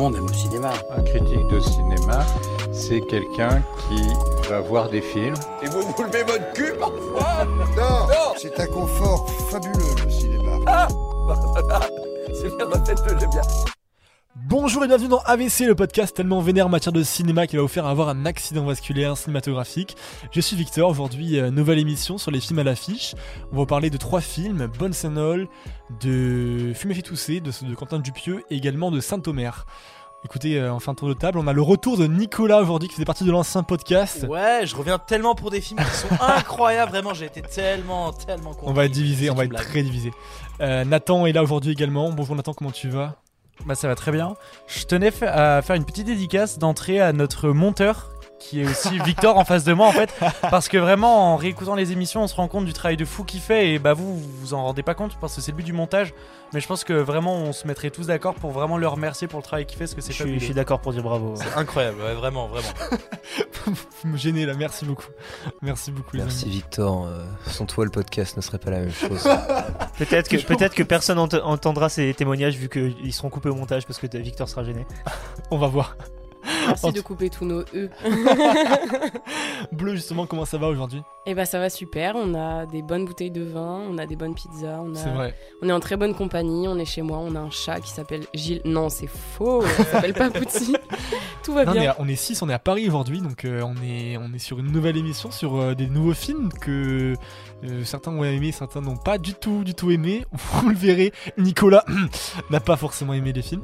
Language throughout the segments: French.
monde aime le cinéma. Un critique de cinéma, c'est quelqu'un qui va voir des films. Et vous vous levez votre cul parfois Non, c'est un confort fabuleux le cinéma. Ah C'est bien, ma tête, j'aime bien. Bonjour et bienvenue dans AVC, le podcast tellement vénère en matière de cinéma qui va vous faire avoir un accident vasculaire cinématographique. Je suis Victor, aujourd'hui euh, nouvelle émission sur les films à l'affiche. On va parler de trois films, Bonne All, de Fumé fait tousser, de, de Quentin Dupieux et également de Saint-Omer. Écoutez, euh, en fin de tour de table, on a le retour de Nicolas aujourd'hui qui faisait partie de l'ancien podcast. Ouais, je reviens tellement pour des films qui sont incroyables, vraiment, j'ai été tellement, tellement content. On va être divisé, on va être blague. très divisé. Euh, Nathan est là aujourd'hui également. Bonjour Nathan, comment tu vas? Bah ça va très bien. Je tenais à faire une petite dédicace d'entrée à notre monteur qui est aussi Victor en face de moi en fait parce que vraiment en réécoutant les émissions on se rend compte du travail de fou qu'il fait et bah vous vous vous en rendez pas compte parce que c'est le but du montage mais je pense que vraiment on se mettrait tous d'accord pour vraiment le remercier pour le travail qu'il fait parce que c'est Je suis, fabuleux. je suis d'accord pour dire bravo. C'est incroyable, ouais, vraiment, vraiment. Vous me gênez là, merci beaucoup. Merci beaucoup les Merci amis. Victor. Euh, sans toi, le podcast ne serait pas la même chose. Peut-être que, peut-être que personne ent- entendra ces témoignages vu qu'ils seront coupés au montage parce que Victor sera gêné. On va voir. Merci de couper tous nos E. Bleu justement, comment ça va aujourd'hui? Et bah ça va super, on a des bonnes bouteilles de vin, on a des bonnes pizzas, on, C'est vrai. on est en très bonne compagnie, on est chez moi, on a un chat qui s'appelle Gilles. Non, c'est faux, il s'appelle pas Pouti. Tout va Non, bien. à, on est 6, on est à Paris aujourd'hui, donc euh, on, est, on est sur une nouvelle émission, sur euh, des nouveaux films que euh, certains ont aimé, certains n'ont pas du tout, du tout aimé. Vous le verrez, Nicolas n'a pas forcément aimé les films.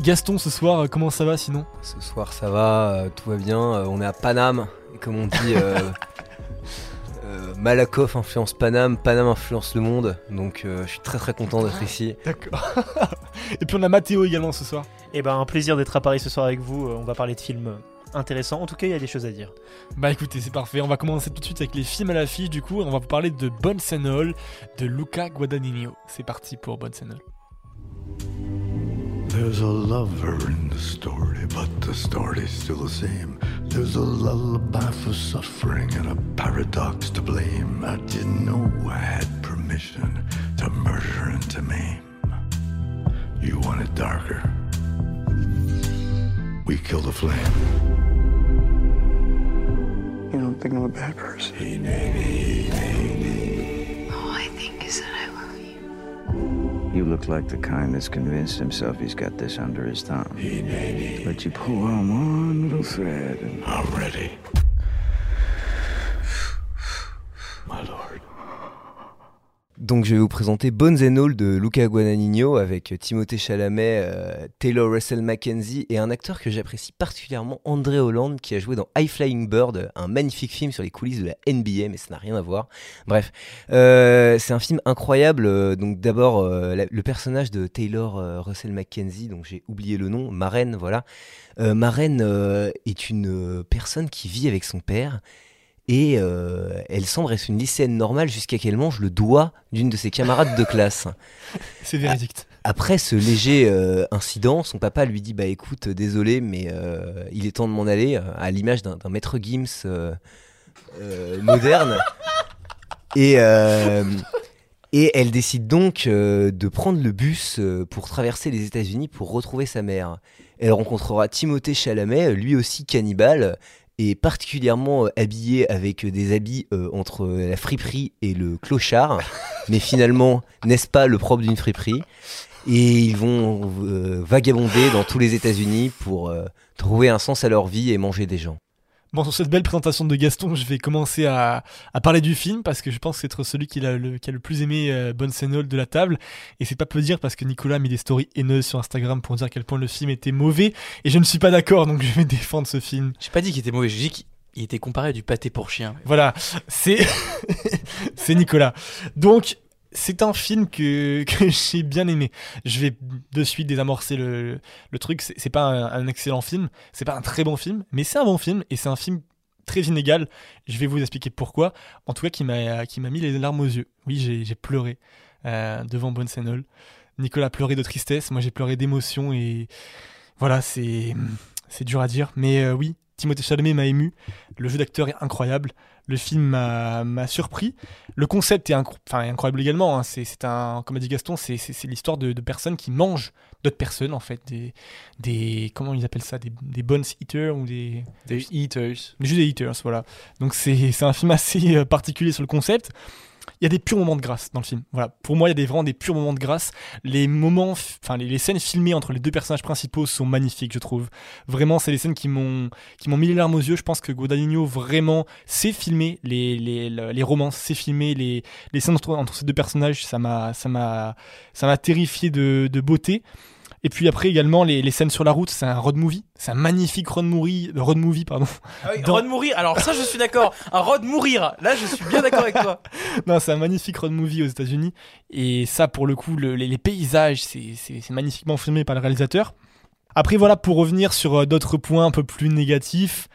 Gaston, ce soir, euh, comment ça va sinon? Ce soir, ça va, euh, tout va bien. euh, on est à Paname. Et comme on dit, euh, euh, Malakoff influence Paname, Paname influence le monde. Donc euh, je suis très très content d'être ici. D'accord. Et puis on a Mathéo également ce soir. Et ben un plaisir d'être à Paris ce soir avec vous. On va parler de films intéressants. En tout cas, il y a des choses à dire. Bah écoutez, c'est parfait. On va commencer tout de suite avec les films à l'affiche du coup. On va vous parler de Bonne All de Luca Guadagnino. C'est parti pour Bonne All. There's a lover in the story, but the story's still the same. There's a lullaby for suffering and a paradox to blame. I didn't know I had permission to murder and to maim. You want it darker? We kill the flame. You don't think I'm a bad person? All I think is that I love you. You look like the kind that's convinced himself he's got this under his thumb. But you pull on one little thread and I'm ready. Donc je vais vous présenter Bones and All de Luca Guadagnino avec Timothée Chalamet, euh, Taylor Russell Mackenzie et un acteur que j'apprécie particulièrement, André Holland, qui a joué dans High Flying Bird, un magnifique film sur les coulisses de la NBA, mais ça n'a rien à voir. Bref, euh, c'est un film incroyable. euh, donc d'abord le personnage de Taylor Russell Mackenzie, donc j'ai oublié le nom, Marraine, voilà. Marraine est une personne qui vit avec son père. Et euh, elle semble être une lycéenne normale jusqu'à qu'elle mange le doigt d'une de ses camarades de classe. C'est véridique. Après ce léger euh, incident, son papa lui dit Bah écoute, désolé, mais euh, il est temps de m'en aller, euh, à l'image d'un maître Gims euh, euh, moderne. Et, euh, et elle décide donc euh, de prendre le bus euh, pour traverser les États-Unis pour retrouver sa mère. Elle rencontrera Timothée Chalamet, lui aussi cannibale, et particulièrement euh, habillé avec des habits euh, entre la friperie et le clochard. Mais finalement, n'est-ce pas le propre d'une friperie? Et ils vont euh, vagabonder dans tous les États-Unis pour euh, trouver un sens à leur vie et manger des gens. Bon, sur cette belle présentation de Gaston, je vais commencer à, à parler du film parce que je pense être celui qui a le, qui a le plus aimé euh, Bonne de la table. Et c'est pas peu dire parce que Nicolas a mis des stories haineuses sur Instagram pour dire à quel point le film était mauvais. Et je ne suis pas d'accord, donc je vais défendre ce film. J'ai pas dit qu'il était mauvais, j'ai dit qu'il était comparé à du pâté pour chien. Voilà, c'est c'est Nicolas. Donc c'est un film que, j'ai bien aimé. Je vais de suite désamorcer le, le truc. C'est pas un, excellent film, c'est pas un très bon film, mais c'est un bon film et c'est un film très inégal. Je vais vous expliquer pourquoi. En tout cas, qui m'a mis les larmes aux yeux. Oui, j'ai pleuré euh, devant Bonne All. Nicolas a pleuré de tristesse, moi j'ai pleuré d'émotion et voilà, c'est c'est dur à dire, mais euh, oui, Timothée Chalamet m'a ému. Le jeu d'acteur est incroyable. Le film m'a surpris. Le concept est incro- incroyable également. hein. C'est un, comme a dit Gaston, c'est l'histoire de, de personnes qui mangent d'autres personnes en fait, des, des comment ils appellent ça, des, des bones eaters ou des Des eaters. Juste des eaters, voilà. Donc c'est c'est un film assez euh, particulier sur le concept. Il y a des purs moments de grâce dans le film. Voilà, pour moi, il y a des, vraiment des purs moments de grâce. Les moments, enfin les, les scènes filmées entre les deux personnages principaux sont magnifiques, je trouve. Vraiment, c'est des scènes qui m'ont qui m'ont mis les larmes aux yeux. Je pense que Guadagnino vraiment sait filmer les les, le- les romances, sait filmer les, les scènes entre, entre ces deux personnages. Ça m'a ça m'a ça m'a terrifié de beauté. Et puis après également les, les scènes sur la route, c'est un road movie, c'est un magnifique road movie, road movie pardon. Ah oui, Dans- Rod mourir. Alors ça, je suis d'accord. Un Rod mourir. Là, je suis bien d'accord avec toi. non, c'est un magnifique road movie aux États-Unis. Et ça, pour le coup, le- les, les paysages, c'est magnifiquement filmé par le réalisateur. Après, voilà, pour revenir sur euh, d'autres points un peu plus négatifs,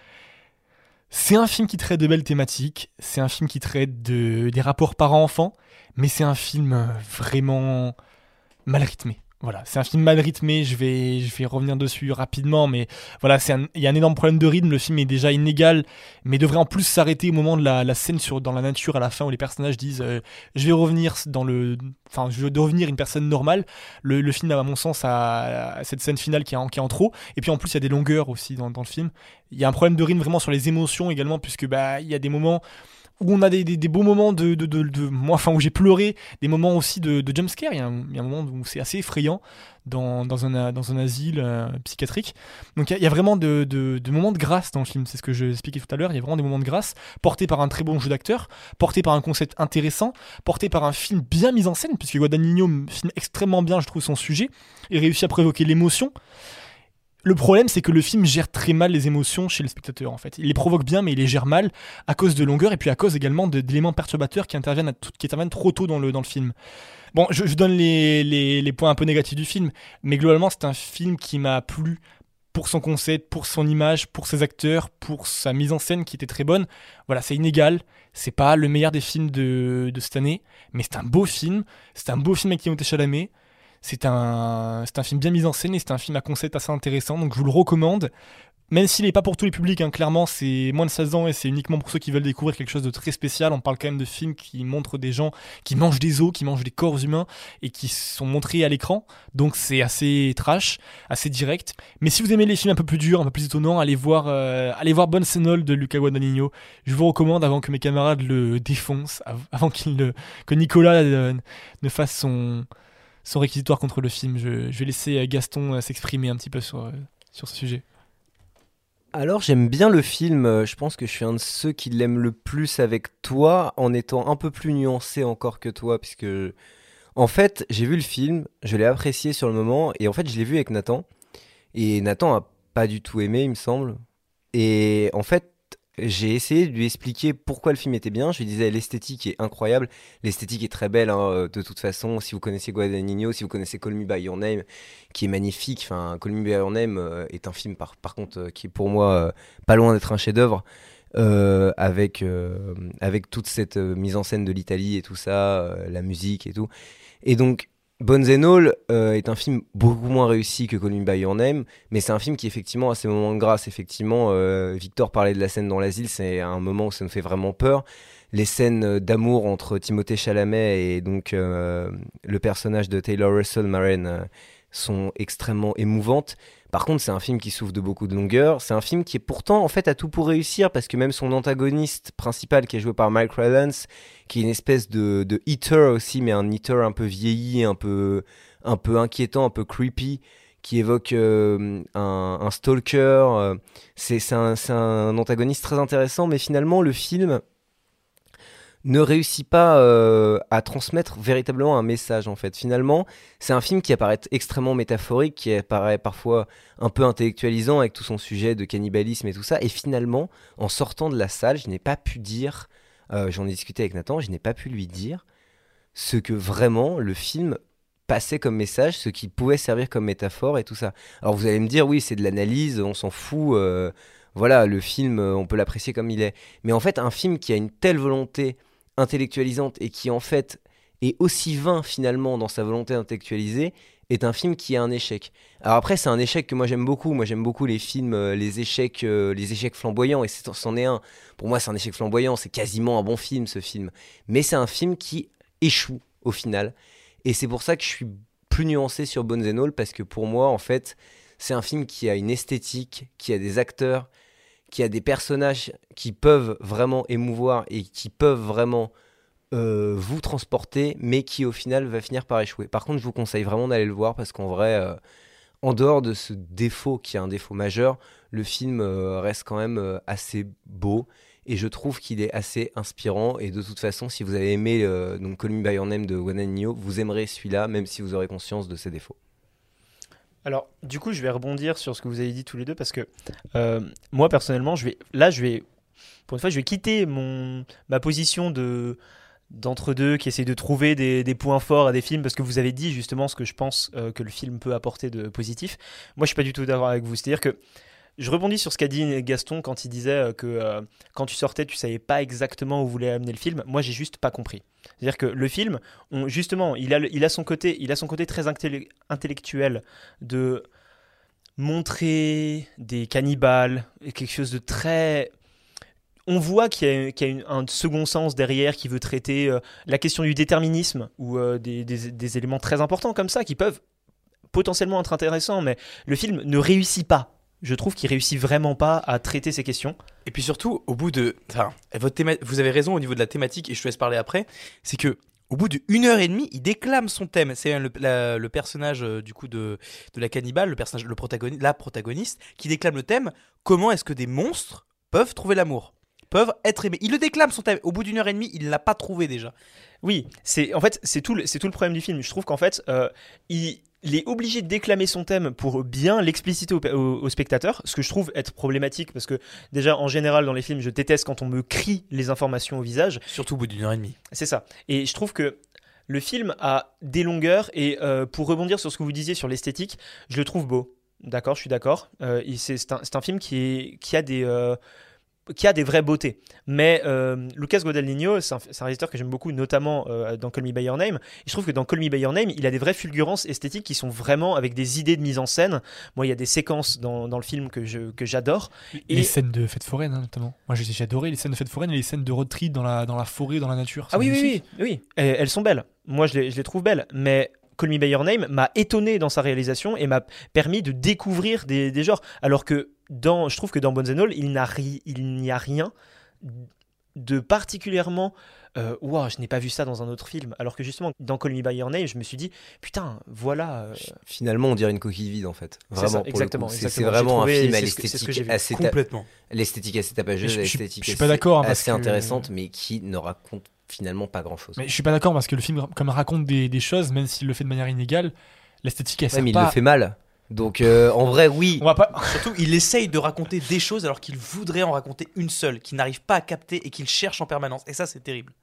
c'est un film qui traite de belles thématiques. C'est un film qui traite de, des rapports parents-enfants. Mais c'est un film euh, vraiment mal rythmé. Voilà, c'est un film mal rythmé, je vais, je vais revenir dessus rapidement, mais voilà, il y a un énorme problème de rythme, le film est déjà inégal, mais devrait en plus s'arrêter au moment de la, la scène sur, dans la nature à la fin où les personnages disent euh, je vais revenir dans le enfin je vais devenir une personne normale le, le film à mon sens a, a cette scène finale qui est, en, qui est en trop. Et puis en plus il y a des longueurs aussi dans, dans le film. Il y a un problème de rythme vraiment sur les émotions également puisque bah il y a des moments où on a des, des, beaux moments de, de, de, moi enfin où j'ai pleuré des moments aussi de, de jumpscare il y, a un- moment où c'est assez effrayant dans, dans, un, dans un asile euh, psychiatrique. Donc il y, a- vraiment de, de, moments de grâce dans le film. C'est ce que je expliquais tout à l'heure. Il y a vraiment des moments de grâce portés par un très bon jeu d'acteur porté par un concept intéressant, porté par un film bien mis en scène, puisque Guadagnino filme extrêmement bien, je trouve, son sujet, et réussit à provoquer l'émotion. Le problème, c'est que le film gère très mal les émotions chez le spectateur, en fait. Il les provoque bien, mais il les gère mal à cause de longueur et puis à cause également d'éléments perturbateurs qui interviennent, à trop tôt dans le, film. Bon, je, donne les, points un peu négatifs du film, mais globalement, c'est un film qui m'a plu pour son concept, pour son image, pour ses acteurs, pour sa mise en scène qui était très bonne. Voilà, c'est inégal. C'est pas le meilleur des films de, de cette année, mais c'est un beau film. C'est un beau film avec Timothée Chalamet. C'est un, un film bien mis en scène et c'est un film à concept assez intéressant, donc je vous le recommande. Même s'il n'est pas pour tous les publics, hein, clairement, c'est moins de 16 ans et c'est uniquement pour ceux qui veulent découvrir quelque chose de très spécial. On parle quand même de films qui montrent des gens qui mangent des os, qui mangent des corps humains et qui sont montrés à l'écran. Donc c'est assez trash, assez direct. Mais si vous aimez les films un peu plus durs, un peu plus étonnants, allez voir, euh, allez voir Bonne Sénol de Luca Guadagnino. Je vous recommande avant que mes camarades le défoncent, av- avant qu'il ne- que Nicolas euh, ne fasse son, son réquisitoire contre le film. Je, vais laisser euh, Gaston euh, s'exprimer un petit peu sur, euh, sur ce sujet. Alors j'aime bien le film, je pense que je suis un de ceux qui l'aiment le plus avec toi en étant un peu plus nuancé encore que toi puisque en fait j'ai vu le film, je l'ai apprécié sur le moment et en fait je l'ai vu avec Nathan et Nathan a pas du tout aimé il me semble et en fait j'ai essayé de lui expliquer pourquoi le film était bien. Je lui disais l'esthétique est incroyable, l'esthétique est très belle hein, de toute façon. Si vous connaissez Guadagnino, si vous connaissez Call Me by Your Name, qui est magnifique. Enfin, Call Me by Your Name euh, est un film par, par contre euh, qui est pour moi euh, pas loin d'être un chef-d'œuvre. euh, avec euh, avec toute cette euh, mise en scène de l'Italie et tout ça, euh, la musique et tout. Et donc Bones and All euh, est un film beaucoup moins réussi que Me By Your Name, mais c'est un film qui effectivement a ses moments de grâce. Effectivement, euh, Victor parlait de la scène dans l'asile, c'est un moment où ça nous fait vraiment peur. Les scènes euh, d'amour entre Timothée Chalamet et donc le personnage de Taylor Russell, Maren, sont extrêmement émouvantes. Par contre, c'est un film qui souffre de beaucoup de longueur. C'est un film qui est pourtant en fait à tout pour réussir parce que même son antagoniste principal qui est joué par Mike Rylance, qui est une espèce de, de aussi, mais un eater un peu vieilli, un peu, un peu inquiétant, un peu creepy, qui évoque euh, un, stalker. euh, c'est un antagoniste très intéressant, mais finalement le film ne réussit pas euh, à transmettre véritablement un message en fait. Finalement, c'est un film qui apparaît extrêmement métaphorique, qui apparaît parfois un peu intellectualisant avec tout son sujet de cannibalisme et tout ça. Et finalement, en sortant de la salle, je n'ai pas pu dire, euh, j'en ai discuté avec Nathan, je n'ai pas pu lui dire ce que vraiment le film passait comme message, ce qui pouvait servir comme métaphore et tout ça. Alors vous allez me dire, oui, c'est de l'analyse, on s'en fout. euh, voilà, le film, on peut l'apprécier comme il est. Mais en fait, un film qui a une telle volonté intellectualisante et qui en fait est aussi vain finalement dans sa volonté intellectualisée est un film qui est un échec. Alors après, c'est un échec que moi j'aime beaucoup. Moi j'aime beaucoup les films, euh, les échecs, euh, les échecs flamboyants, et c'en est un. Pour moi, c'est un échec flamboyant. C'est quasiment un bon film, ce film. Mais c'est un film qui échoue au final. Et c'est pour ça que je suis plus nuancé sur Bones and parce que pour moi, en fait, c'est un film qui a une esthétique, qui a des acteurs, qui a des personnages qui peuvent vraiment émouvoir et qui peuvent vraiment euh, vous transporter, mais qui au final va finir par échouer. Par contre, je vous conseille vraiment d'aller le voir parce qu'en vrai, euh, en dehors de ce défaut qui est un défaut majeur, le film euh, reste quand même assez beau et je trouve qu'il est assez inspirant. Et de toute façon, si vous avez aimé donc Call Me by Your Name de Guadagnino, vous aimerez celui-là, même si vous aurez conscience de ses défauts. Alors, du coup, je vais rebondir sur ce que vous avez dit tous les deux parce que euh, moi, personnellement, je vais, là, je vais, pour une fois, je vais quitter mon, ma position de d'entre-deux qui essaie de trouver des, des points forts à des films parce que vous avez dit justement ce que je pense euh, que le film peut apporter de positif. Moi, je suis pas du tout d'accord avec vous. C'est-à-dire que je rebondis sur ce qu'a dit Gaston quand il disait euh, que euh, quand tu sortais, tu savais pas exactement où voulait amener le film. Moi, j'ai juste pas compris. C'est-à-dire que le film, on- justement, il a, il a son côté, il a son côté très intellec- intellectuel de montrer des cannibales, quelque chose de très. On voit qu'il y a, y a un second sens derrière qui veut traiter euh, la question du déterminisme ou des- des éléments très importants comme ça qui peuvent potentiellement être intéressants, mais le film ne réussit pas. Je trouve qu'il réussit vraiment pas à traiter ces questions. Et puis surtout, au bout de. Enfin, vous avez raison au niveau de la thématique, et je te laisse parler après. C'est que. Au bout d'une heure et demie, il déclame son thème. C'est le personnage euh, du coup de, de la cannibale, le personnage, le protagoniste, la protagoniste, qui déclame le thème. Comment est-ce que des monstres peuvent trouver l'amour, peuvent être aimés Il le déclame son thème. Au bout d'une heure et demie, il l'a pas trouvé déjà. Oui, c'est en fait c'est tout le, c'est tout le problème du film. Je trouve qu'en fait euh, il, il est obligé de déclamer son thème pour bien l'expliciter au, au- au spectateur, ce que je trouve être problématique parce que déjà en général dans les films je déteste quand on me crie les informations au visage. Surtout au bout d'une heure et demie. C'est ça. Et je trouve que le film a des longueurs et euh, pour rebondir sur ce que vous disiez sur l'esthétique, je le trouve beau. D'accord, je suis d'accord. Euh, c'est un, film qui, est, qui a des qui a des vraies beautés. Mais euh, Lucas Guadagnino, c'est un, un réalisateur que j'aime beaucoup, notamment euh, dans Call Me By Your Name. Et je trouve que dans Call Me By Your Name, il a des vraies fulgurances esthétiques qui sont vraiment avec des idées de mise en scène. Moi, il y a des séquences dans, dans le film que je- que j'adore. Et les scènes de fête foraine, hein, notamment. Moi, j'ai adoré les scènes de fête foraine et les scènes de road trip dans la, dans la forêt, dans la nature. Ah oui, oui, oui, oui. Et elles sont belles. Moi, je les, je les trouve belles. Mais Call Me By Your Name m'a étonné dans sa réalisation et m'a permis de découvrir des, des genres. Alors que dans, je trouve que dans Bones and All, il n'y a rien de particulièrement. Euh, Ouah, je n'ai pas vu ça dans un autre film. Alors que justement, dans Call Me By Your Name, je me suis dit, putain, voilà. euh, Finalement, on dirait une coquille vide en fait. Vraiment, ça, exactement. C'est- vraiment un film à l'esthétique assez Complètement. L'esthétique assez tapageuse, l'esthétique assez- hein, assez que- intéressante, mais qui ne raconte finalement pas grand chose. Mais je suis pas d'accord parce que le film, comme raconte des, des choses, même s'il le fait de manière inégale, l'esthétique, elle Ouais, sert mais il le fait mal. Donc euh, en vrai, oui. On va pas. Surtout, il essaye de raconter des choses alors qu'il voudrait en raconter une seule, qu'il n'arrive pas à capter et qu'il cherche en permanence. Et ça, c'est terrible.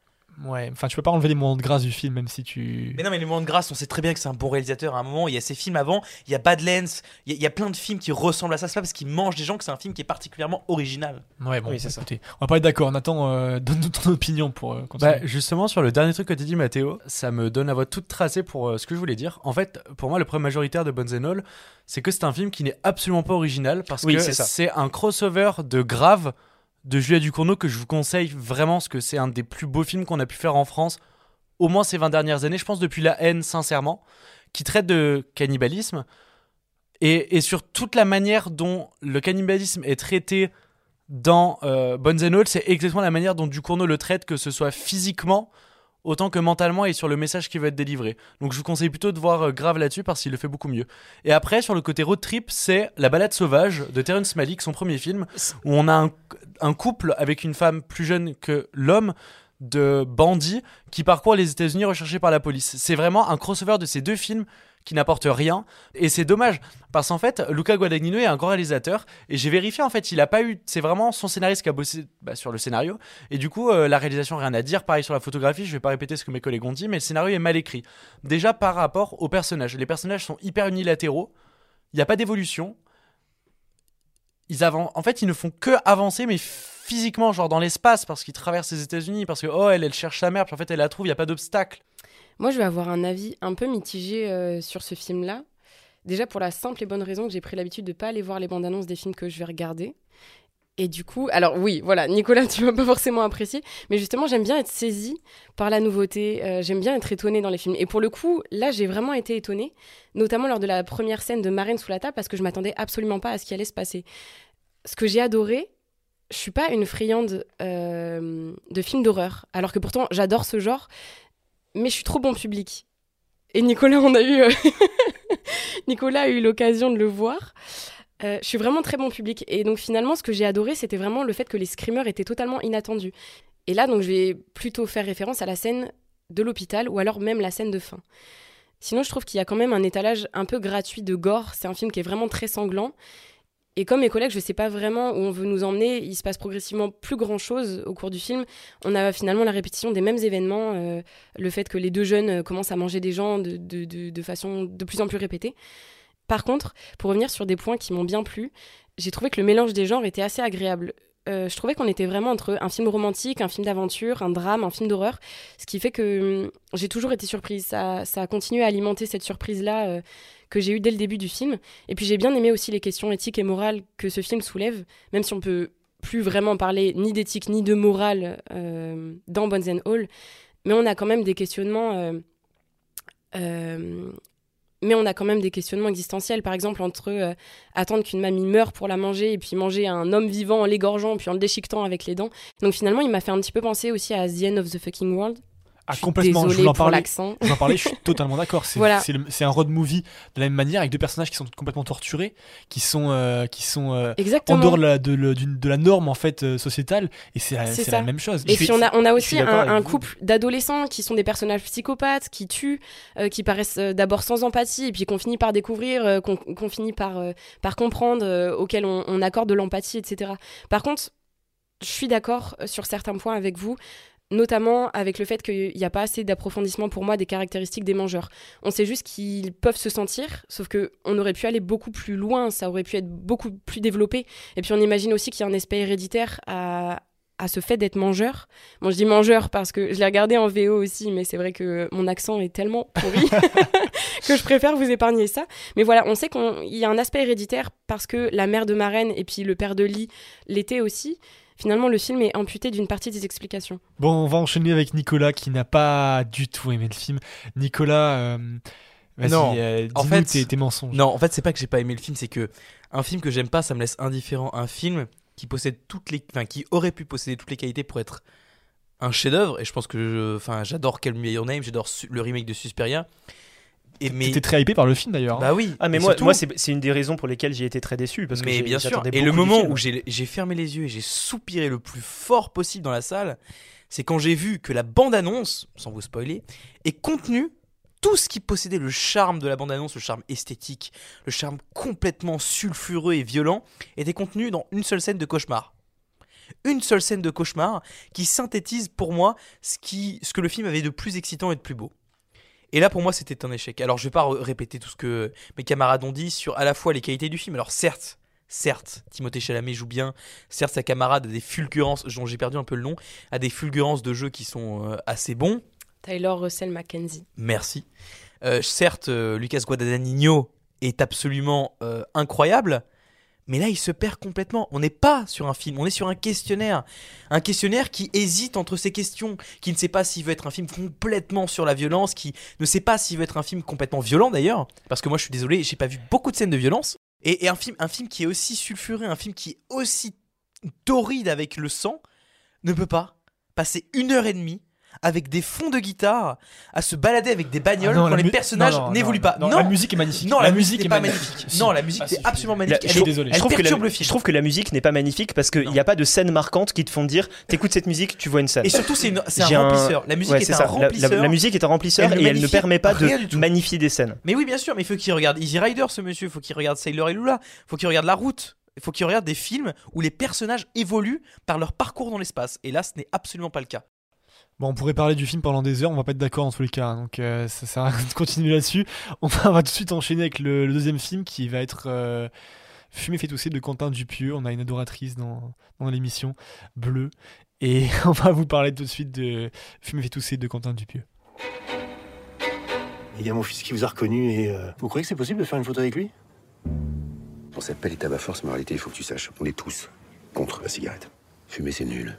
Ouais, enfin, tu peux pas enlever les moments de grâce du film, même si tu. Mais non, mais les moments de grâce, on sait très bien que c'est un bon réalisateur. À un moment, il y a ses films avant, il y a Badlands, il y a, il y a plein de films qui ressemblent à ça. C'est pas parce qu'il mange des gens que c'est un film qui est particulièrement original. Ouais, bon, Oui, c'est ça. écoutez, on va pas être d'accord. Nathan, euh, donne-nous ton opinion pour euh, continuer. Bah, justement, sur le dernier truc que tu dit, Mathéo, ça me donne la voie toute tracée pour euh, ce que je voulais dire. En fait, pour moi, le problème majoritaire de Bones and All, c'est que c'est un film qui n'est absolument pas original parce Oui, que c'est un crossover de Grave de Julia Ducournau que je vous conseille vraiment parce que c'est un des plus beaux films qu'on a pu faire en France, au moins ces 20 dernières années, je pense depuis La haine, sincèrement, qui traite de cannibalisme et, sur toute la manière dont le cannibalisme est traité dans euh, Bones and c'est exactement la manière dont Ducournau le traite, que ce soit physiquement autant que mentalement et sur le message qui veut être délivré. Donc je vous conseille plutôt de voir euh, Grave là-dessus parce qu'il le fait beaucoup mieux. Et après, sur le côté road trip, c'est La balade sauvage de Terrence Malick, son premier film, où on a un, un couple avec une femme plus jeune que l'homme de bandits qui parcourt les États-Unis recherchés par la police. C'est vraiment un crossover de ces deux films qui n'apporte rien. Et c'est dommage parce qu'en fait Luca Guadagnino est un grand réalisateur et j'ai vérifié en fait il a pas eu c'est vraiment son scénariste qui a bossé bah, sur le scénario. Et du coup euh, la réalisation rien à dire. Pareil sur la photographie je vais pas répéter ce que mes collègues ont dit mais le scénario est mal écrit. Déjà par rapport aux personnages les personnages sont hyper unilatéraux. Il n'y a pas d'évolution. Ils avancent en fait ils ne font que avancer mais physiquement genre dans l'espace parce qu'ils traversent les États-Unis parce que oh elle elle cherche sa mère puis en fait elle la trouve il y a pas d'obstacle Moi, je vais avoir un avis un peu mitigé euh, sur ce film-là. Déjà pour la simple et bonne raison que j'ai pris l'habitude de pas aller voir les bandes annonces des films que je vais regarder. Et du coup, alors oui, voilà, Nicolas, tu vas pas forcément apprécier, mais justement, j'aime bien être saisie par la nouveauté, euh, j'aime bien être étonnée dans les films. Et pour le coup, là, j'ai vraiment été étonnée, notamment lors de la première scène de Marraine sous la table, parce que je m'attendais absolument pas à ce qui allait se passer. Ce que j'ai adoré, je suis pas une friande euh, de films d'horreur, alors que pourtant, j'adore ce genre, mais je suis trop bon public. Et Nicolas, on a eu, euh, Nicolas a eu l'occasion de le voir. Euh, je suis vraiment très bon public. Et donc finalement, ce que j'ai adoré, c'était vraiment le fait que les screamers étaient totalement inattendus. Et là, donc, je vais plutôt faire référence à la scène de l'hôpital ou alors même la scène de fin. Sinon, je trouve qu'il y a quand même un étalage un peu gratuit de gore. C'est un film qui est vraiment très sanglant. Et comme mes collègues, je ne sais pas vraiment où on veut nous emmener. Il se passe progressivement plus grand chose au cours du film. On a finalement la répétition des mêmes événements, euh, le fait que les deux jeunes euh, commencent à manger des gens de, façon de plus en plus répétée. Par contre, pour revenir sur des points qui m'ont bien plu, j'ai trouvé que le mélange des genres était assez agréable. Euh, je trouvais qu'on était vraiment entre un film romantique, un film d'aventure, un drame, un film d'horreur, ce qui fait que hum, j'ai toujours été surprise. Ça, ça a continué à alimenter cette surprise-là euh, que j'ai eue dès le début du film. Et puis j'ai bien aimé aussi les questions éthiques et morales que ce film soulève, même si on peut plus vraiment parler ni d'éthique ni de morale euh, dans Bones and All, mais on a quand même des questionnements mais on a quand même des questionnements existentiels, par exemple entre euh, attendre qu'une mamie meure pour la manger et puis manger un homme vivant en l'égorgeant puis en le déchiquetant avec les dents. Donc finalement, il m'a fait un petit peu penser aussi à The End of the Fucking World. Ah, Je suis complètement, je voulais en parler. l'accent. Je suis totalement d'accord. C'est Voilà. un road movie de la même manière avec deux personnages qui sont complètement torturés, qui sont, euh, qui sont euh, en dehors de la, de, le- d'une- de la norme en fait euh, sociétale. Et c'est la, même chose. Et Je puis suis- on a, on a aussi un, couple d'adolescents qui sont des personnages psychopathes, qui tuent, qui paraissent d'abord sans empathie et puis qu'on finit par découvrir, qu'on finit par, par comprendre, auxquels on, on accorde de l'empathie, etc. Par contre, je suis d'accord sur certains points avec vous, notamment avec le fait qu'il n'y a pas assez d'approfondissement pour moi des caractéristiques des mangeurs. On sait juste qu'ils peuvent se sentir, sauf que on aurait pu aller beaucoup plus loin, ça aurait pu être beaucoup plus développé. Et puis on imagine aussi qu'il y a un aspect héréditaire à, à ce fait d'être mangeur. Bon, je dis mangeur parce que je l'ai regardé en VO aussi, mais c'est vrai que mon accent est tellement pourri que je préfère vous épargner ça. Mais voilà, on sait qu'il y a un aspect héréditaire parce que la mère de Marraine et puis le père de Lee l'étaient aussi. Finalement, le film est amputé d'une partie des explications. Bon, on va enchaîner avec Nicolas qui n'a pas du tout aimé le film. Nicolas, euh, vas-y, Non, euh, en dis-nous fait, tes, tes mensonges. Non, en fait, c'est pas que j'ai pas aimé le film, c'est que un film que j'aime pas, ça me laisse indifférent. Un film qui possède toutes les, enfin, qui aurait pu posséder toutes les qualités pour être un chef-d'œuvre. Et je pense que, enfin, j'adore Call Me by Your Name, j'adore le remake de Suspiria. Et mais, T'étais très hypé par le film d'ailleurs. hein. bah oui. Ah mais Et moi, surtout- moi c'est une des raisons pour lesquelles j'ai été très déçu parce que mais j'ai- bien sûr. Et le moment où j'ai fermé les yeux et j'ai soupiré le plus fort possible dans la salle, c'est quand j'ai vu que la bande-annonce, sans vous spoiler, est contenue tout ce qui possédait le charme de la bande-annonce, le charme esthétique, le charme complètement sulfureux et violent, était contenu dans une seule scène de cauchemar. Une seule scène de cauchemar qui synthétise pour moi ce, qui, ce que le film avait de plus excitant et de plus beau. Et là, pour moi, c'était un échec. Alors, je vais pas répéter tout ce que mes camarades ont dit sur à la fois les qualités du film. Alors, certes, certes, Timothée Chalamet joue bien. Certes, sa camarade a des fulgurances, dont j'ai perdu un peu le nom, a des fulgurances de jeu qui sont euh, assez bons. Tyler Russell Mackenzie. Merci. Euh, certes, euh, Lucas Guadagnino est absolument euh, incroyable, mais là, il se perd complètement. On n'est pas sur un film, on est sur un questionnaire. Un questionnaire qui hésite entre ses questions, qui ne sait pas s'il veut être un film complètement sur la violence, qui ne sait pas s'il veut être un film complètement violent d'ailleurs, parce que moi, je suis désolé, j'ai pas vu beaucoup de scènes de violence. Et, un, film, un film qui est aussi sulfureux, un film qui est aussi torride avec le sang, ne peut pas passer une heure et demie avec des fonds de guitare à se balader avec des bagnoles Ah non, quand les personnages n'évoluent pas. non, la musique est magnifique. Non, La la, musique musique est n'est pas magnifique. Non, la musique Ah, est absolument La- magnifique. je, Elle est- désolé. je trouve que la, le film. je trouve que la musique n'est pas magnifique parce qu'il n'y a pas de scène marquante qui te font dire t'écoutes cette musique, tu vois une scène. Et surtout, c'est un remplisseur. La musique ouais, est un remplisseur. La, musique est un remplisseur et elle ne permet pas de magnifier des scènes. Mais oui, bien sûr, mais il faut qu'il regarde Easy Rider, ce monsieur. Il faut qu'il regarde Sailor et Lula. Il faut qu'il regarde La Route. Il faut qu'il regarde des films où les personnages évoluent par leur parcours dans l'espace. Et là, ce n'est absolument pas le cas. Bon, on pourrait parler du film pendant des heures, on va pas être d'accord en tous les cas, hein, donc euh, ça sert à rien de continuer là-dessus. On va, on va tout de suite enchaîner avec le, le deuxième film qui va être euh, Fumer fait tousser de Quentin Dupieux. On a une adoratrice dans, dans l'émission, Bleu, et on va vous parler tout de suite de Fumer fait tousser de Quentin Dupieux. Il y a mon fils qui vous a reconnu et euh, vous croyez que c'est possible de faire une photo avec lui? On s'appelle les tabac force, mais en réalité, il faut que tu saches, on est tous contre la cigarette. Fumer, c'est nul.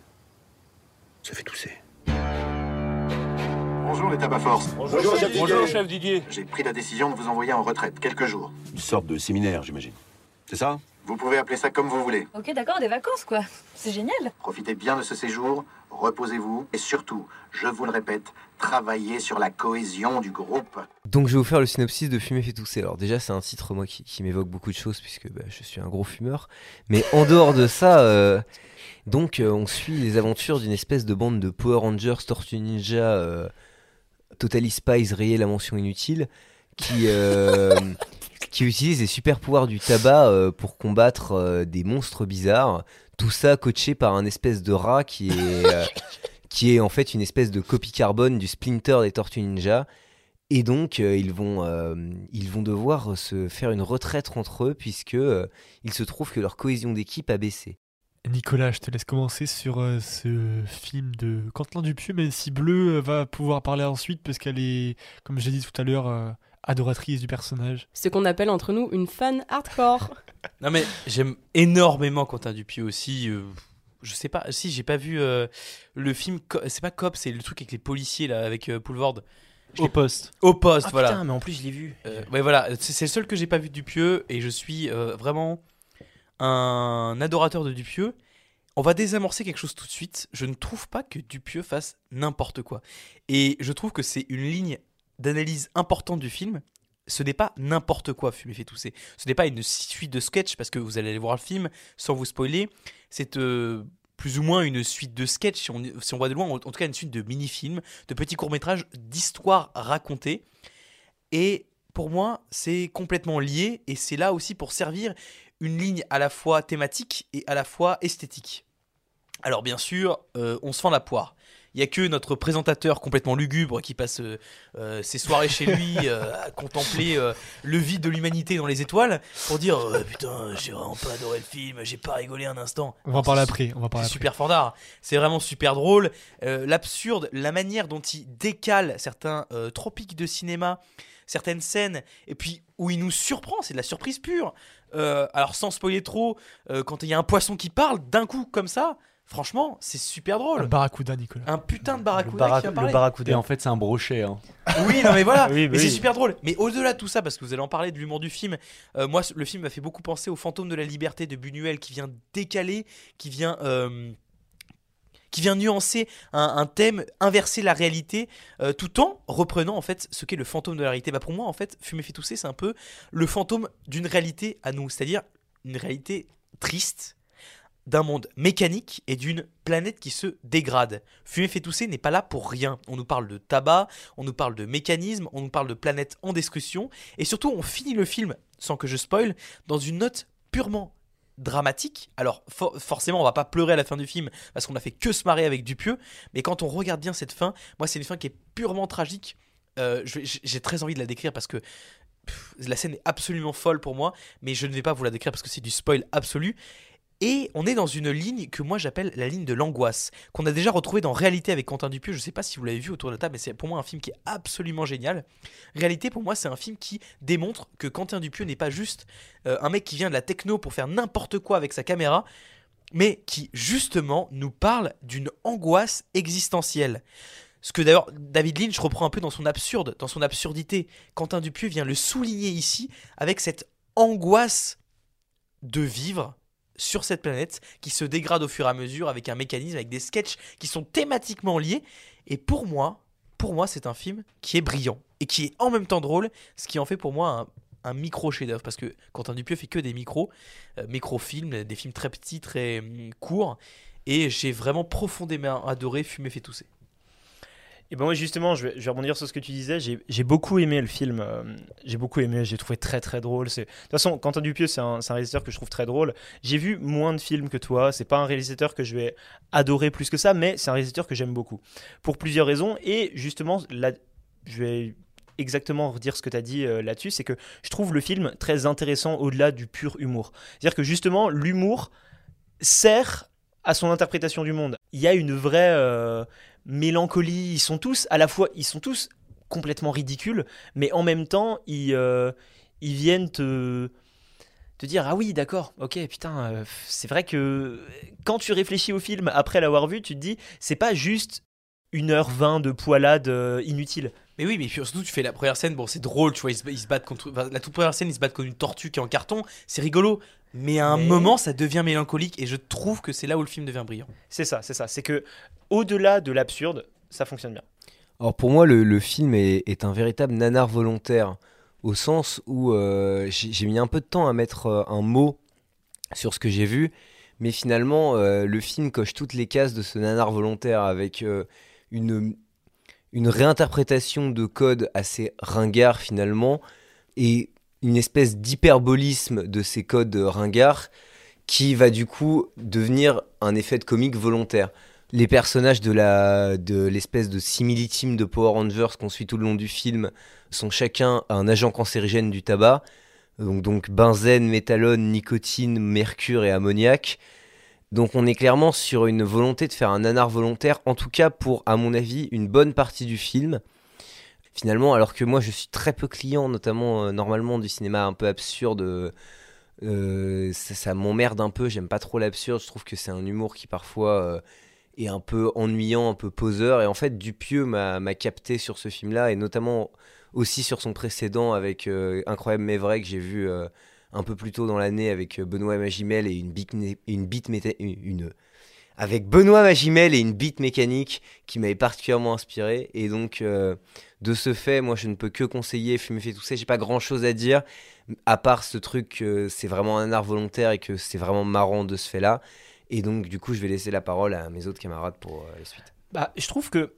Ça fait tousser. Bonjour les tabac force. Bonjour, chef Didier. Bonjour, chef Didier. J'ai pris la décision de vous envoyer en retraite quelques jours. Une sorte de séminaire, j'imagine. C'est ça? Vous pouvez appeler ça comme vous voulez. Ok, d'accord, des vacances quoi. C'est génial. Profitez bien de ce séjour, reposez-vous et surtout, je vous le répète, travaillez sur la cohésion du groupe. Donc je vais vous faire le synopsis de Fumer fait tousser. Alors déjà c'est un titre moi qui, qui m'évoque beaucoup de choses puisque bah, je suis un gros fumeur. Mais en dehors de ça, euh, donc euh, on suit les aventures d'une espèce de bande de Power Rangers, Tortue Ninja, euh, Totally Spies, rayé la mention inutile, qui, euh, qui utilisent les super pouvoirs du tabac euh, pour combattre euh, des monstres bizarres. Tout ça coaché par un espèce de rat qui est, euh, qui est en fait une espèce de copie carbone du Splinter des Tortues Ninja. Et donc, euh, ils, vont, euh, ils vont devoir se faire une retraite entre eux, puisque euh, il se trouve que leur cohésion d'équipe a baissé. Nicolas, je te laisse commencer sur euh, ce film de Quentin Dupieux, même si Bleu va pouvoir parler ensuite, parce qu'elle est, comme j'ai dit tout à l'heure, euh, adoratrice du personnage. Ce qu'on appelle entre nous une fan hardcore. Non mais j'aime énormément Quentin Dupieux aussi. euh, je sais pas, si j'ai pas vu euh, le film, c'est pas Cop, c'est le truc avec les policiers là, avec euh, Poulvord. Au poste. Au poste, Ah voilà. putain, mais en plus je l'ai vu. Euh, ouais, voilà, c'est c'est le seul que j'ai pas vu de Dupieux et je suis euh, vraiment un adorateur de Dupieux. On va désamorcer quelque chose tout de suite. Je ne trouve pas que Dupieux fasse n'importe quoi. Et je trouve que c'est une ligne d'analyse importante du film. Ce n'est pas n'importe quoi, Fumer fait tousser. Ce n'est pas une suite de sketchs, parce que vous allez aller voir le film sans vous spoiler. C'est euh, plus ou moins une suite de on, si on voit de loin, en tout cas une suite de mini-films, de petits courts-métrages, d'histoires racontées. Et pour moi, c'est complètement lié et c'est là aussi pour servir une ligne à la fois thématique et à la fois esthétique. Alors bien sûr, euh, on se fend la poire. Il n'y a que notre présentateur complètement lugubre qui passe euh, euh, ses soirées chez lui euh, à contempler euh, le vide de l'humanité dans les étoiles pour dire putain j'ai vraiment pas adoré le film, j'ai pas rigolé un instant. On va en parler après, on va parler super fort d'art. C'est vraiment super drôle. L'absurde, la manière dont il décale certains tropiques de cinéma, certaines scènes, et puis où il nous surprend, c'est de la surprise pure. Alors sans spoiler trop, quand il y a un poisson qui parle d'un coup comme ça, franchement, c'est super drôle. Un barracuda, Nicolas. Un putain de barracuda qui le parler. barracuda. Et en fait, c'est un brochet. hein. Oui, non mais voilà, Oui, mais c'est super drôle. Mais au-delà de tout ça, parce que vous allez en parler de l'humour du film, euh, moi le film m'a fait beaucoup penser au fantôme de la liberté de Buñuel qui vient décaler, qui vient euh, qui vient nuancer un, un thème, inverser la réalité, euh, tout en reprenant en fait ce qu'est le fantôme de la réalité. Bah pour moi en fait, Fumer fait tousser, c'est un peu le fantôme d'une réalité à nous, c'est-à-dire une réalité triste d'un monde mécanique et d'une planète qui se dégrade. Fumer fait tousser n'est pas là pour rien. On nous parle de tabac, on nous parle de mécanisme, on nous parle de planète en discussion, et surtout on finit le film, sans que je spoil, dans une note purement dramatique. Alors for- forcément on va pas pleurer à la fin du film parce qu'on a fait que se marrer avec Dupieux, mais quand on regarde bien cette fin, moi c'est une fin qui est purement tragique. Euh, j'ai très envie de la décrire parce que la scène est absolument folle pour moi, mais je ne vais pas vous la décrire parce que c'est du spoil absolu. Et on est dans une ligne que moi j'appelle la ligne de l'angoisse, qu'on a déjà retrouvée dans Réalité avec Quentin Dupieux. Je sais pas si vous l'avez vu autour de la table, mais c'est pour moi un film qui est absolument génial. Réalité, pour moi, c'est un film qui démontre que Quentin Dupieux n'est pas juste euh, un mec qui vient de la techno pour faire n'importe quoi avec sa caméra, mais qui justement nous parle d'une angoisse existentielle. Ce que d'ailleurs David Lynch reprend un peu dans son absurde, dans son absurdité. Quentin Dupieux vient le souligner ici avec cette angoisse de vivre sur cette planète qui se dégrade au fur et à mesure avec un mécanisme, avec des sketchs qui sont thématiquement liés. Et pour moi, pour moi, c'est un film qui est brillant et qui est en même temps drôle, ce qui en fait pour moi un, micro chef-d'œuvre parce que Quentin Dupieux fait que des micros, euh, micro-films, des films très petits, très hum, courts. Et j'ai vraiment profondément adoré Fumer fait tousser. Et ben moi justement, je vais, rebondir sur ce que tu disais. J'ai j'ai beaucoup aimé le film. euh, j'ai beaucoup aimé. J'ai trouvé très très drôle. De toute façon Quentin Dupieux, c'est un, c'est un réalisateur que je trouve très drôle. J'ai vu moins de films que toi. C'est pas un réalisateur que je vais adorer plus que ça, mais c'est un réalisateur que j'aime beaucoup pour plusieurs raisons. Et justement, là, je vais exactement redire ce que tu as dit euh, là-dessus, c'est que je trouve le film très intéressant au-delà du pur humour. C'est-à-dire que justement, l'humour sert à son interprétation du monde. Il y a une vraie euh, mélancolie. Ils sont tous à la fois, ils sont tous complètement ridicules, mais en même temps, ils, euh, viennent te, te dire Ah oui, d'accord, ok, putain, euh, c'est vrai que quand tu réfléchis au film après l'avoir vu, tu te dis C'est pas juste 1h20 de poilade euh, inutile. Mais oui, mais surtout, tu fais la première scène, bon, c'est drôle, tu vois, ils se, ils se battent contre. enfin, la toute première scène, ils se battent contre une tortue qui est en carton, c'est rigolo. Mais à un Mais- moment, ça devient mélancolique, et je trouve que c'est là où le film devient brillant. C'est ça, c'est ça. C'est que au-delà de l'absurde, ça fonctionne bien. Alors pour moi, le, le film est, est un véritable nanar volontaire, au sens où euh, j'ai mis un peu de temps à mettre euh, un mot sur ce que j'ai vu, mais finalement, euh, le film coche toutes les cases de ce nanar volontaire avec euh, une, réinterprétation de code assez ringard finalement, et une espèce d'hyperbolisme de ces codes ringards qui va du coup devenir un effet de comique volontaire les personnages de la de l'espèce de simili-team de Power Rangers qu'on suit tout le long du film sont chacun un agent cancérigène du tabac, donc, donc benzène, méthanol, nicotine, mercure et ammoniac. Donc on est clairement sur une volonté de faire un nanar volontaire, en tout cas pour, à mon avis, une bonne partie du film. Finalement, alors que moi je suis très peu client, notamment euh, normalement du cinéma un peu absurde, euh, ça, m'emmerde un peu, j'aime pas trop l'absurde, je trouve que c'est un humour qui parfois euh, est un peu ennuyant, un peu poseur. Et en fait, Dupieux m'a capté sur ce film-là, et notamment aussi sur son précédent avec Incroyable mais vrai, que j'ai vu un peu plus tôt dans l'année avec euh, Benoît Magimel et une beat, une avec Benoît Magimel et une beat mécanique qui m'avait particulièrement inspiré. Et donc, euh, de ce fait, moi, je ne peux que conseiller Fumer fait ça. J'ai pas grand-chose à dire, à part ce truc c'est vraiment un art volontaire et que c'est vraiment marrant de ce fait-là. Et donc, du coup, je vais laisser la parole à mes autres camarades pour euh, la suite. Bah, je trouve que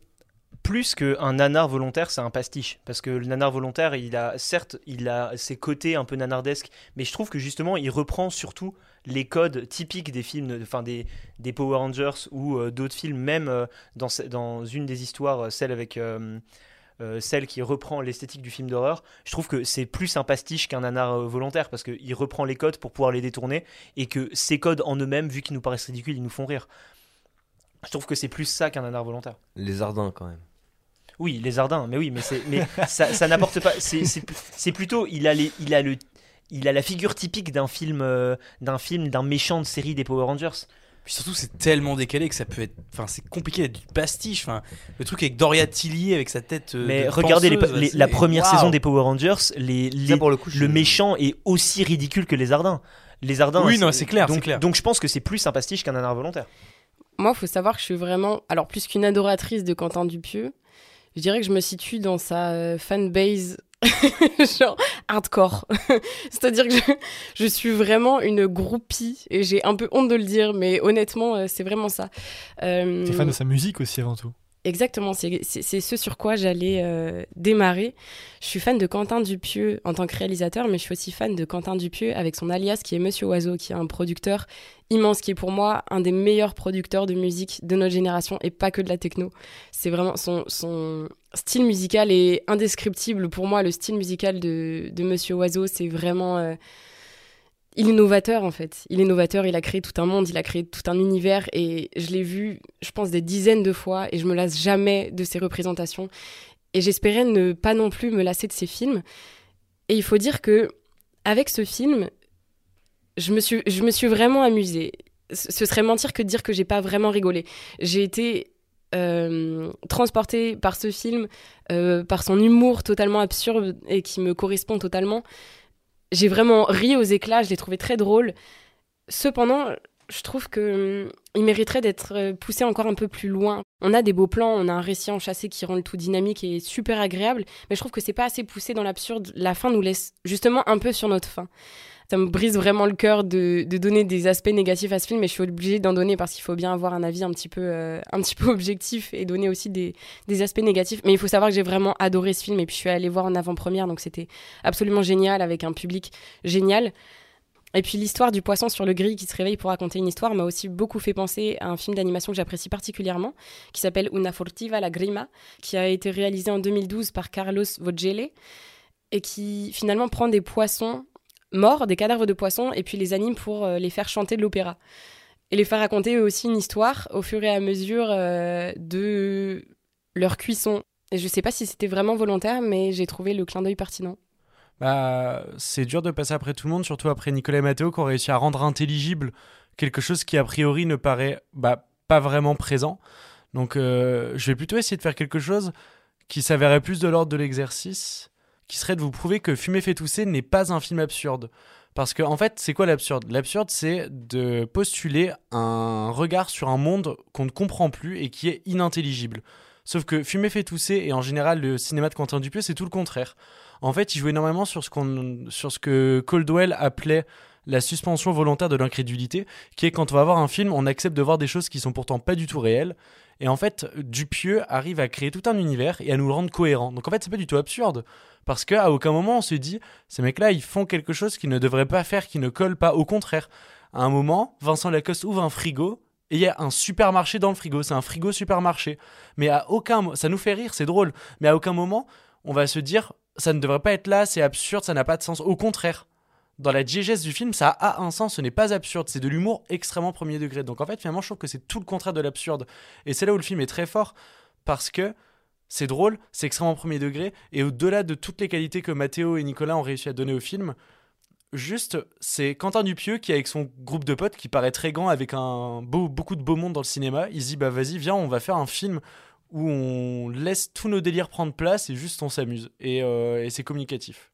plus qu'un nanar volontaire, c'est un pastiche. Parce que le nanar volontaire, il a certes, il a ses côtés un peu nanardesques, mais je trouve que justement, il reprend surtout les codes typiques des films, enfin des, des Power Rangers ou euh, d'autres films, même euh, dans, une des histoires, euh, celle avec celle qui reprend l'esthétique du film d'horreur. Je trouve que c'est plus un pastiche qu'un nanar volontaire parce qu'il reprend les codes pour pouvoir les détourner et que ces codes en eux-mêmes, vu qu'ils nous paraissent ridicules, ils nous font rire. Je trouve que c'est plus ça qu'un nanar volontaire. Les Ardins, quand même. Oui, les Ardins, mais oui, mais, mais ça, ça n'apporte pas. C'est, plutôt, il a, les, il, a le, il a la figure typique d'un film, euh, d'un film, d'un méchant de série des Power Rangers. Puis surtout, c'est tellement décalé que ça peut être. Enfin, c'est compliqué d'être du pastiche. Enfin, le truc avec Doria Tillier avec sa tête. euh, Mais de regardez les- les- la première saison des Power Rangers, les, les- le méchant est aussi ridicule que les Ardins. Les Ardins. Oui, non, c'est clair, Donc, c'est clair. donc je pense que c'est plus un pastiche qu'un nanar volontaire. Moi, il faut savoir que je suis vraiment, alors plus qu'une adoratrice de Quentin Dupieux, je dirais que je me situe dans sa euh, fanbase genre hardcore. C'est-à-dire que je, suis vraiment une groupie et j'ai un peu honte de le dire, mais honnêtement, euh, c'est vraiment ça. Euh, T'es fan de sa musique aussi avant tout. Exactement, c'est ce sur quoi j'allais euh, démarrer. Je suis fan de Quentin Dupieux en tant que réalisateur, mais je suis aussi fan de Quentin Dupieux avec son alias qui est Monsieur Oiseau, qui est un producteur immense, qui est pour moi un des meilleurs producteurs de musique de notre génération et pas que de la techno. C'est vraiment son, son style musical est indescriptible. Pour moi, le style musical de, de Monsieur Oiseau, c'est vraiment... euh, il est novateur en fait. Il est novateur, il a créé tout un monde, il a créé tout un univers et je l'ai vu, je pense, des dizaines de fois et je me lasse jamais de ses représentations. Et j'espérais ne pas non plus me lasser de ses films. Et il faut dire que avec ce film, je me suis, je me suis vraiment amusée. Ce serait mentir que de dire que j'ai pas vraiment rigolé. J'ai été euh, transportée par ce film, euh, par son humour totalement absurde et qui me correspond totalement. J'ai vraiment ri aux éclats, je l'ai trouvé très drôle. Cependant, je trouve que hum, il mériterait d'être euh, poussé encore un peu plus loin. On a des beaux plans, on a un récit enchâssé qui rend le tout dynamique et super agréable, mais je trouve que c'est pas assez poussé dans l'absurde. La fin nous laisse justement un peu sur notre fin. Ça me brise vraiment le cœur de, donner des aspects négatifs à ce film, mais je suis obligée d'en donner parce qu'il faut bien avoir un avis un petit peu, euh, objectif et donner aussi des, aspects négatifs. Mais il faut savoir que j'ai vraiment adoré ce film et puis je suis allée voir en avant-première, donc c'était absolument génial avec un public génial. Et puis l'histoire du poisson sur le grill qui se réveille pour raconter une histoire m'a aussi beaucoup fait penser à un film d'animation que j'apprécie particulièrement, qui s'appelle Una furtiva la grima, qui a été réalisé en 2012 par Carlos Vogele, et qui finalement prend des poissons morts, des cadavres de poissons, et puis les anime pour euh, les faire chanter de l'opéra. Et les faire raconter eux aussi une histoire au fur et à mesure euh, de leur cuisson. Et je sais pas si c'était vraiment volontaire, mais j'ai trouvé le clin d'œil pertinent. Bah, c'est dur de passer après tout le monde, surtout après Nicolas et Matteo qui ont réussi à rendre intelligible quelque chose qui a priori ne paraît bah, pas vraiment présent. Donc euh, je vais plutôt essayer de faire quelque chose qui s'avérait plus de l'ordre de l'exercice, qui serait de vous prouver que Fumer fait tousser n'est pas un film absurde. Parce que en fait, c'est quoi l'absurde? L'absurde, c'est de postuler un regard sur un monde qu'on ne comprend plus et qui est inintelligible. Sauf que Fumer fait tousser, et en général le cinéma de Quentin Dupieux, c'est tout le contraire. En fait, il jouait énormément sur ce, qu'on, sur ce que Coldwell appelait la suspension volontaire de l'incrédulité, qui est quand on va voir un film, on accepte de voir des choses qui sont pourtant pas du tout réelles. Et en fait, Dupieux arrive à créer tout un univers et à nous rendre cohérent. Donc en fait, c'est pas du tout absurde. Parce qu'à aucun moment on se dit, ces mecs-là, ils font quelque chose qu'ils ne devraient pas faire, qui ne colle pas. Au contraire, à un moment, Vincent Lacoste ouvre un frigo et il y a un supermarché dans le frigo. C'est un frigo supermarché. Mais à aucun moment, ça nous fait rire, c'est drôle. Mais à aucun moment, on va se dire, ça ne devrait pas être là, c'est absurde, ça n'a pas de sens. Au contraire, dans la diégèse du film, ça a un sens, ce n'est pas absurde, c'est de l'humour extrêmement premier degré. Donc en fait, finalement, je trouve que c'est tout le contraire de l'absurde. Et c'est là où le film est très fort, parce que c'est drôle, c'est extrêmement premier degré, et au-delà de toutes les qualités que Mathéo et Nicolas ont réussi à donner au film, juste, c'est Quentin Dupieux qui, avec son groupe de potes, qui paraît très grand, avec un beau, beaucoup de beau monde dans le cinéma, il dit, bah vas-y, viens, on va faire un film où on laisse tous nos délires prendre place et juste on s'amuse. Et, euh, et c'est communicatif.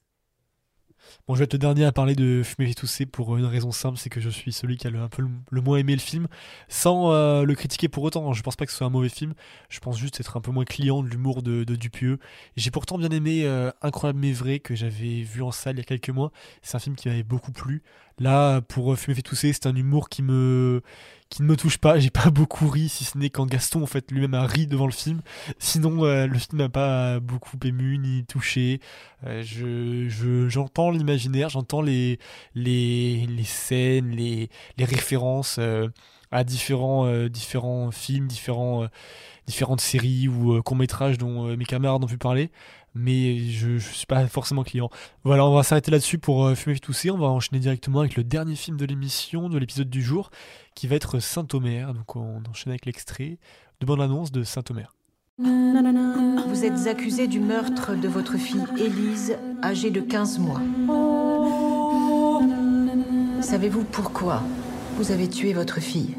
Bon, je vais être le dernier à parler de Fumer et tousser pour une raison simple, c'est que je suis celui qui a le, un peu le, moins aimé le film, sans euh, le critiquer pour autant. Je pense pas que ce soit un mauvais film. Je pense juste être un peu moins client de l'humour de, de Dupieux. J'ai pourtant bien aimé euh, Incroyable mais vrai que j'avais vu en salle il y a quelques mois. C'est un film qui m'avait beaucoup plu. Là, pour euh, Fumer fait tousser, c'est un humour qui me qui ne me touche pas. J'ai pas beaucoup ri, si ce n'est quand Gaston en fait lui-même a ri devant le film. Sinon, euh, le film n'a pas beaucoup ému ni touché. Euh, je je- j'entends l'imaginaire, j'entends les les les scènes, les les références à différents différents films, différents différentes séries ou courts métrages dont mes camarades ont pu parler. Mais je, je suis pas forcément client. Voilà, on va s'arrêter là-dessus pour euh, fumer tousser. On va enchaîner directement avec le dernier film de l'émission, de l'épisode du jour, qui va être Saint-Omer. Donc on enchaîne avec l'extrait de bande-annonce de Saint-Omer. Vous êtes accusé du meurtre de votre fille Élise, âgée de 15 mois. Savez-vous pourquoi vous avez tué votre fille?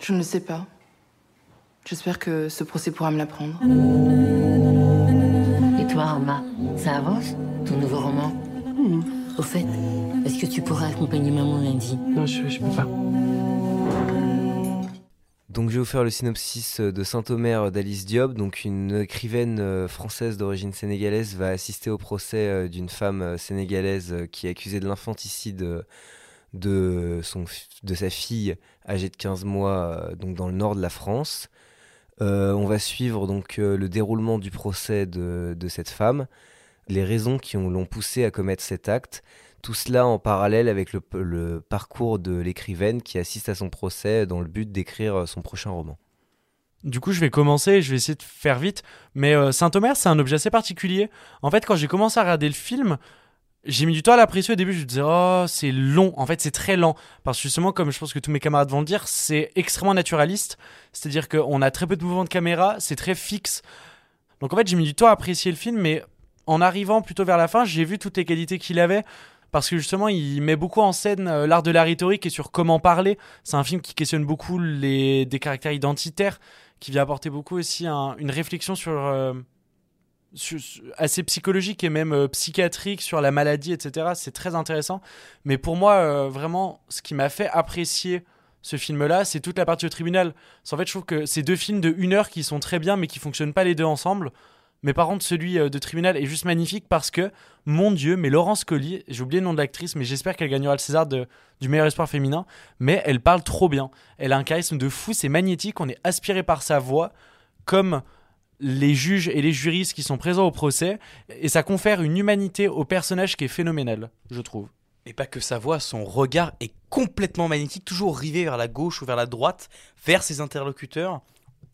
Je ne sais pas. J'espère que ce procès pourra me l'apprendre. Ça avance Ton nouveau roman Au fait, est-ce que tu pourras accompagner maman lundi Non, je, je peux pas. Donc je vais vous faire le synopsis de Saint-Omer d'Alice Diop. Donc une écrivaine euh, française d'origine sénégalaise va assister au procès euh, d'une femme euh, sénégalaise qui est accusée de l'infanticide de, son, de sa fille âgée de 15 mois donc dans le nord de la France. Euh, on va suivre donc euh, le déroulement du procès de, cette femme, les raisons qui ont- l'ont poussée à commettre cet acte, tout cela en parallèle avec le, parcours de l'écrivaine qui assiste à son procès dans le but d'écrire euh, son prochain roman. Du coup, je vais commencer, je vais essayer de faire vite. Mais Saint-Omer, c'est un objet assez particulier. En fait, quand j'ai commencé à regarder le film, j'ai mis du temps à l'apprécier au début. Je me disais, oh, c'est long. En fait, c'est très lent. Parce que justement, comme je pense que tous mes camarades vont le dire, c'est extrêmement naturaliste. C'est-à-dire qu'on a très peu de mouvements de caméra, c'est très fixe. Donc en fait, j'ai mis du temps à apprécier le film, mais en arrivant plutôt vers la fin, j'ai vu toutes les qualités qu'il avait. Parce que justement, il met beaucoup en scène euh, l'art de la rhétorique et sur comment parler. C'est un film qui questionne beaucoup les, des caractères identitaires, qui vient apporter beaucoup aussi un- une réflexion sur, euh, assez psychologique et même euh, psychiatrique sur la maladie, etc. C'est très intéressant. Mais pour moi, euh, vraiment, ce qui m'a fait apprécier ce film-là, c'est toute la partie au tribunal. Qu'en fait, je trouve que c'est deux films de une heure qui sont très bien, mais qui fonctionnent pas les deux ensemble. Mais par contre, celui euh, de Tribunal est juste magnifique parce que, mon Dieu, mais Laurence Colli, j'ai oublié le nom de l'actrice, mais j'espère qu'elle gagnera le César de- du meilleur espoir féminin. Mais elle parle trop bien. Elle a un charisme de fou, c'est magnétique, on est aspiré par sa voix, comme les juges et les juristes qui sont présents au procès. Et ça confère une humanité au personnage qui est phénoménale, je trouve. Et pas que sa voix, son regard est complètement magnétique, toujours rivé vers la gauche ou vers la droite, vers ses interlocuteurs,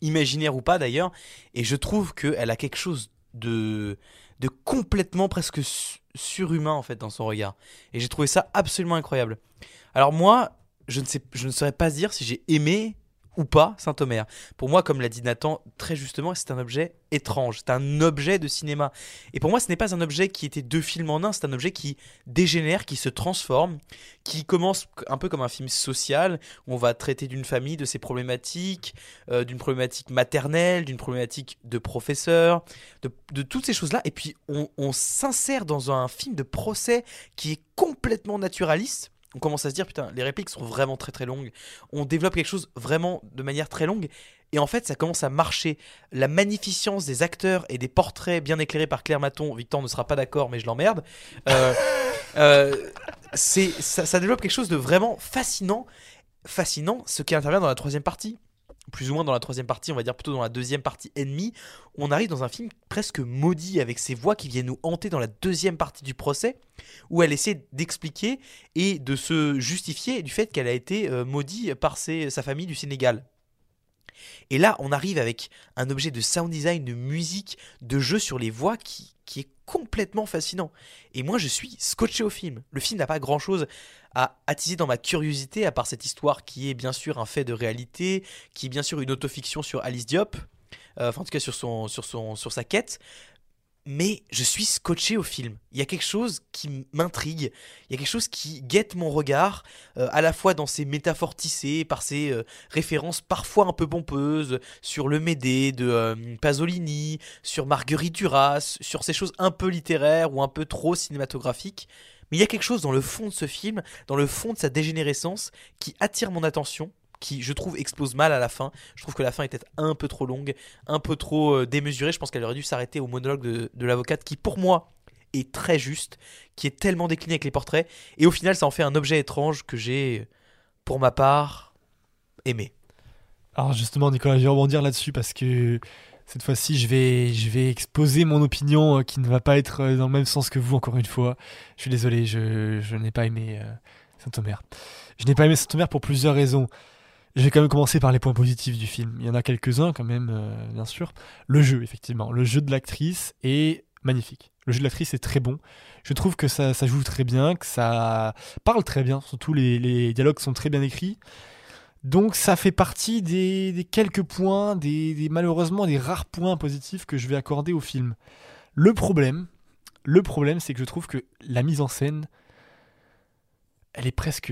imaginaires ou pas d'ailleurs. Et je trouve qu'elle a quelque chose de, de complètement presque su- surhumain en fait dans son regard. Et j'ai trouvé ça absolument incroyable. Alors moi, je ne, sais, je ne saurais pas dire si j'ai aimé ou pas Saint-Omer. Pour moi, comme l'a dit Nathan très justement, c'est un objet étrange, c'est un objet de cinéma. Et pour moi, ce n'est pas un objet qui était deux films en un, c'est un objet qui dégénère, qui se transforme, qui commence un peu comme un film social, où on va traiter d'une famille, de ses problématiques, euh, d'une problématique maternelle, d'une problématique de professeur, de, toutes ces choses-là. Et puis, on s'insère dans un film de procès qui est complètement naturaliste on commence à se dire putain les répliques sont vraiment très très longues. On développe quelque chose vraiment de manière très longue. Et en fait ça commence à marcher. La magnificence des acteurs et des portraits bien éclairés par Claire Maton Victor ne sera pas d'accord mais je l'emmerde euh, euh, ça développe quelque chose de vraiment fascinant. Fascinant ce qui intervient dans la troisième partie plus ou moins dans la troisième partie, on va dire plutôt dans la deuxième partie ennemie, on arrive dans un film presque maudit avec ces voix qui viennent nous hanter dans la deuxième partie du procès, où elle essaie d'expliquer et de se justifier du fait qu'elle a été euh, maudite par sa famille du Sénégal. Et là, on arrive avec un objet de sound design, de musique, de jeu sur les voix qui, qui est complètement fascinant. Et moi, je suis scotché au film. Le film n'a pas grand-chose à attiser dans ma curiosité, à part cette histoire qui est bien sûr un fait de réalité, qui est bien sûr une autofiction sur Alice Diop, euh, enfin en tout cas sur, sa quête. Mais je suis scotché au film. Il y a quelque chose qui m'intrigue, il y a quelque chose qui guette mon regard, euh, à la fois dans ses métaphores tissées, par ses euh, références parfois un peu pompeuses, sur le Médée de euh, Pasolini, sur Marguerite Duras, sur ces choses un peu littéraires ou un peu trop cinématographiques. Mais il y a quelque chose dans le fond de ce film, dans le fond de sa dégénérescence, qui attire mon attention, qui, je trouve, explose mal à la fin. Je trouve que la fin était un peu trop longue, un peu trop euh, démesurée. Je pense qu'elle aurait dû s'arrêter au monologue de, l'avocate, qui, pour moi, est très juste, qui est tellement décliné avec les portraits. Et au final, ça en fait un objet étrange que j'ai, pour ma part, aimé. Alors justement, Nicolas, je vais rebondir là-dessus parce que cette fois-ci, je vais, je vais exposer mon opinion euh, qui ne va pas être euh, dans le même sens que vous, encore une fois. Je suis désolé, je, n'ai pas aimé Saint-Omer. Je n'ai pas aimé Saint-Omer pour plusieurs raisons. Je vais quand même commencer par les points positifs du film. Il y en a quelques-uns quand même, euh, bien sûr. Le jeu, effectivement. Le jeu de l'actrice est magnifique. Le jeu de l'actrice est très bon. Je trouve que ça, joue très bien, que ça parle très bien. Surtout les, dialogues sont très bien écrits. Donc ça fait partie des, des quelques points, des, des- malheureusement des rares points positifs que je vais accorder au film. Le problème, le problème, c'est que je trouve que la mise en scène, elle est presque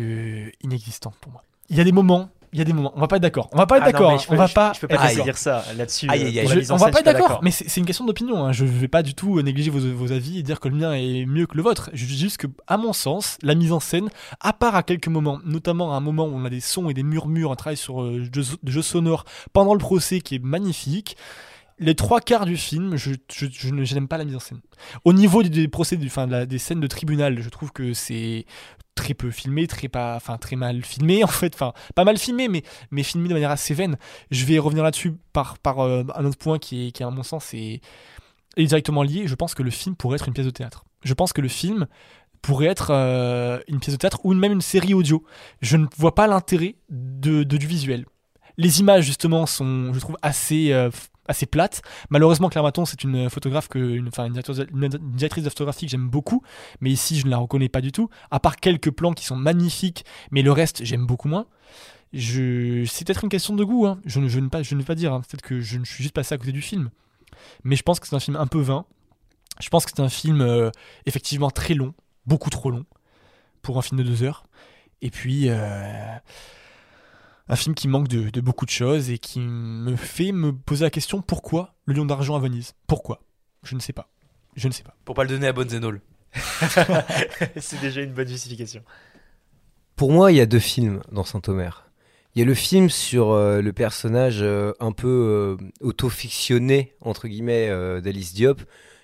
inexistante pour moi. Il y a des moments, il y a des moments. On va pas être d'accord. On va pas être Ah d'accord. hein. je on va je- pas. je peux pas être dire ça là-dessus, Je- on va pas je être d'accord, mais c'est une question d'opinion. hein. Je vais pas du tout euh, négliger vos, vos avis et dire que le mien est mieux que le vôtre. Je dis juste que, à mon sens, la mise en scène, à part à quelques moments, notamment à un moment où on a des sons et des murmures, un travail sur euh, jeu, jeu sonore pendant le procès qui est magnifique. Les trois quarts du film, je, je, je je n'aime pas la mise en scène. Au niveau des, des procès, du- enfin, la- des scènes de tribunal, je trouve que c'est très peu filmé, très pas, enfin très mal filmé en fait, pas mal filmé, mais filmé de manière assez vaine. Je vais revenir là-dessus par euh, un autre point qui est à mon sens est, directement lié. Je pense que le film pourrait être une pièce de théâtre. Je pense que le film pourrait être euh, une pièce de théâtre ou même une série audio. Je ne vois pas l'intérêt de, du visuel. Les images justement sont, je trouve, assez euh, assez plates. Malheureusement, Claire Maton, c'est une photographe que, une, directrice de- photographie que j'aime beaucoup, mais ici, je ne la reconnais pas du tout. À part quelques plans qui sont magnifiques, mais le reste, j'aime beaucoup moins. Je... C'est peut-être une question de goût, hein. je, ne, je, pas, veux pas dire, hein. peut-être que je ne suis juste passé à côté du film. Mais je pense que c'est un film un peu vain. Je pense que c'est un film euh, effectivement très long, beaucoup trop long, pour un film de deux heures. Et puis, euh, un film qui manque de, de beaucoup de choses et qui me fait me poser la question pourquoi le lion d'argent à Venise? Pourquoi? Je ne sais pas. Je ne sais pas. Pour pas le donner à Bonzenol. c'est déjà une bonne justification. Pour moi, il y a deux films dans Saint-Omer. Il y a le film sur euh, le personnage euh, un peu euh, auto-fictionné, entre guillemets, euh, d'Alice Diop,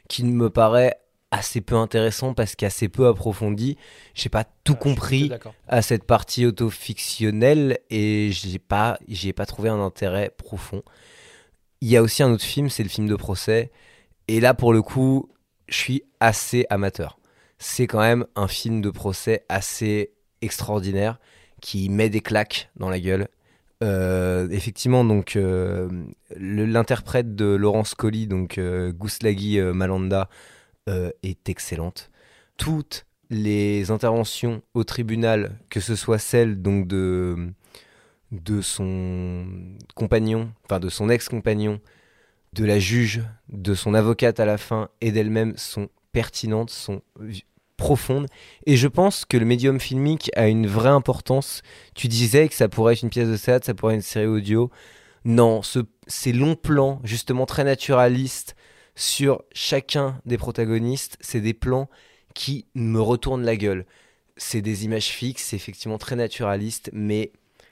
qui me paraît assez peu intéressant parce qu'assez peu approfondi. J'ai pas tout compris d'accord. à cette partie auto-fictionnelle et j'ai pas, j'y ai pas trouvé un intérêt profond. Il y a aussi un autre film, c'est le film de procès. Et là, pour le coup, je suis assez amateur. C'est quand même un film de procès assez extraordinaire qui met des claques dans la gueule. Euh, effectivement, donc euh, l'interprète de Laurence Colli, donc euh, Gouslagui Malanda, euh, est excellente. Toutes les interventions au tribunal, que ce soit celle donc de de son compagnon, enfin de son ex-compagnon, de la juge, de son avocate à la fin et d'elle-même sont pertinentes, sont profondes. Et je pense que le médium filmique a une vraie importance. Tu disais que ça pourrait être une pièce de théâtre, ça pourrait être une série audio. Non, ce- ces longs plans, justement très naturalistes, sur chacun des protagonistes, c'est des plans qui me retournent la gueule. C'est des images fixes, c'est effectivement très naturaliste, mais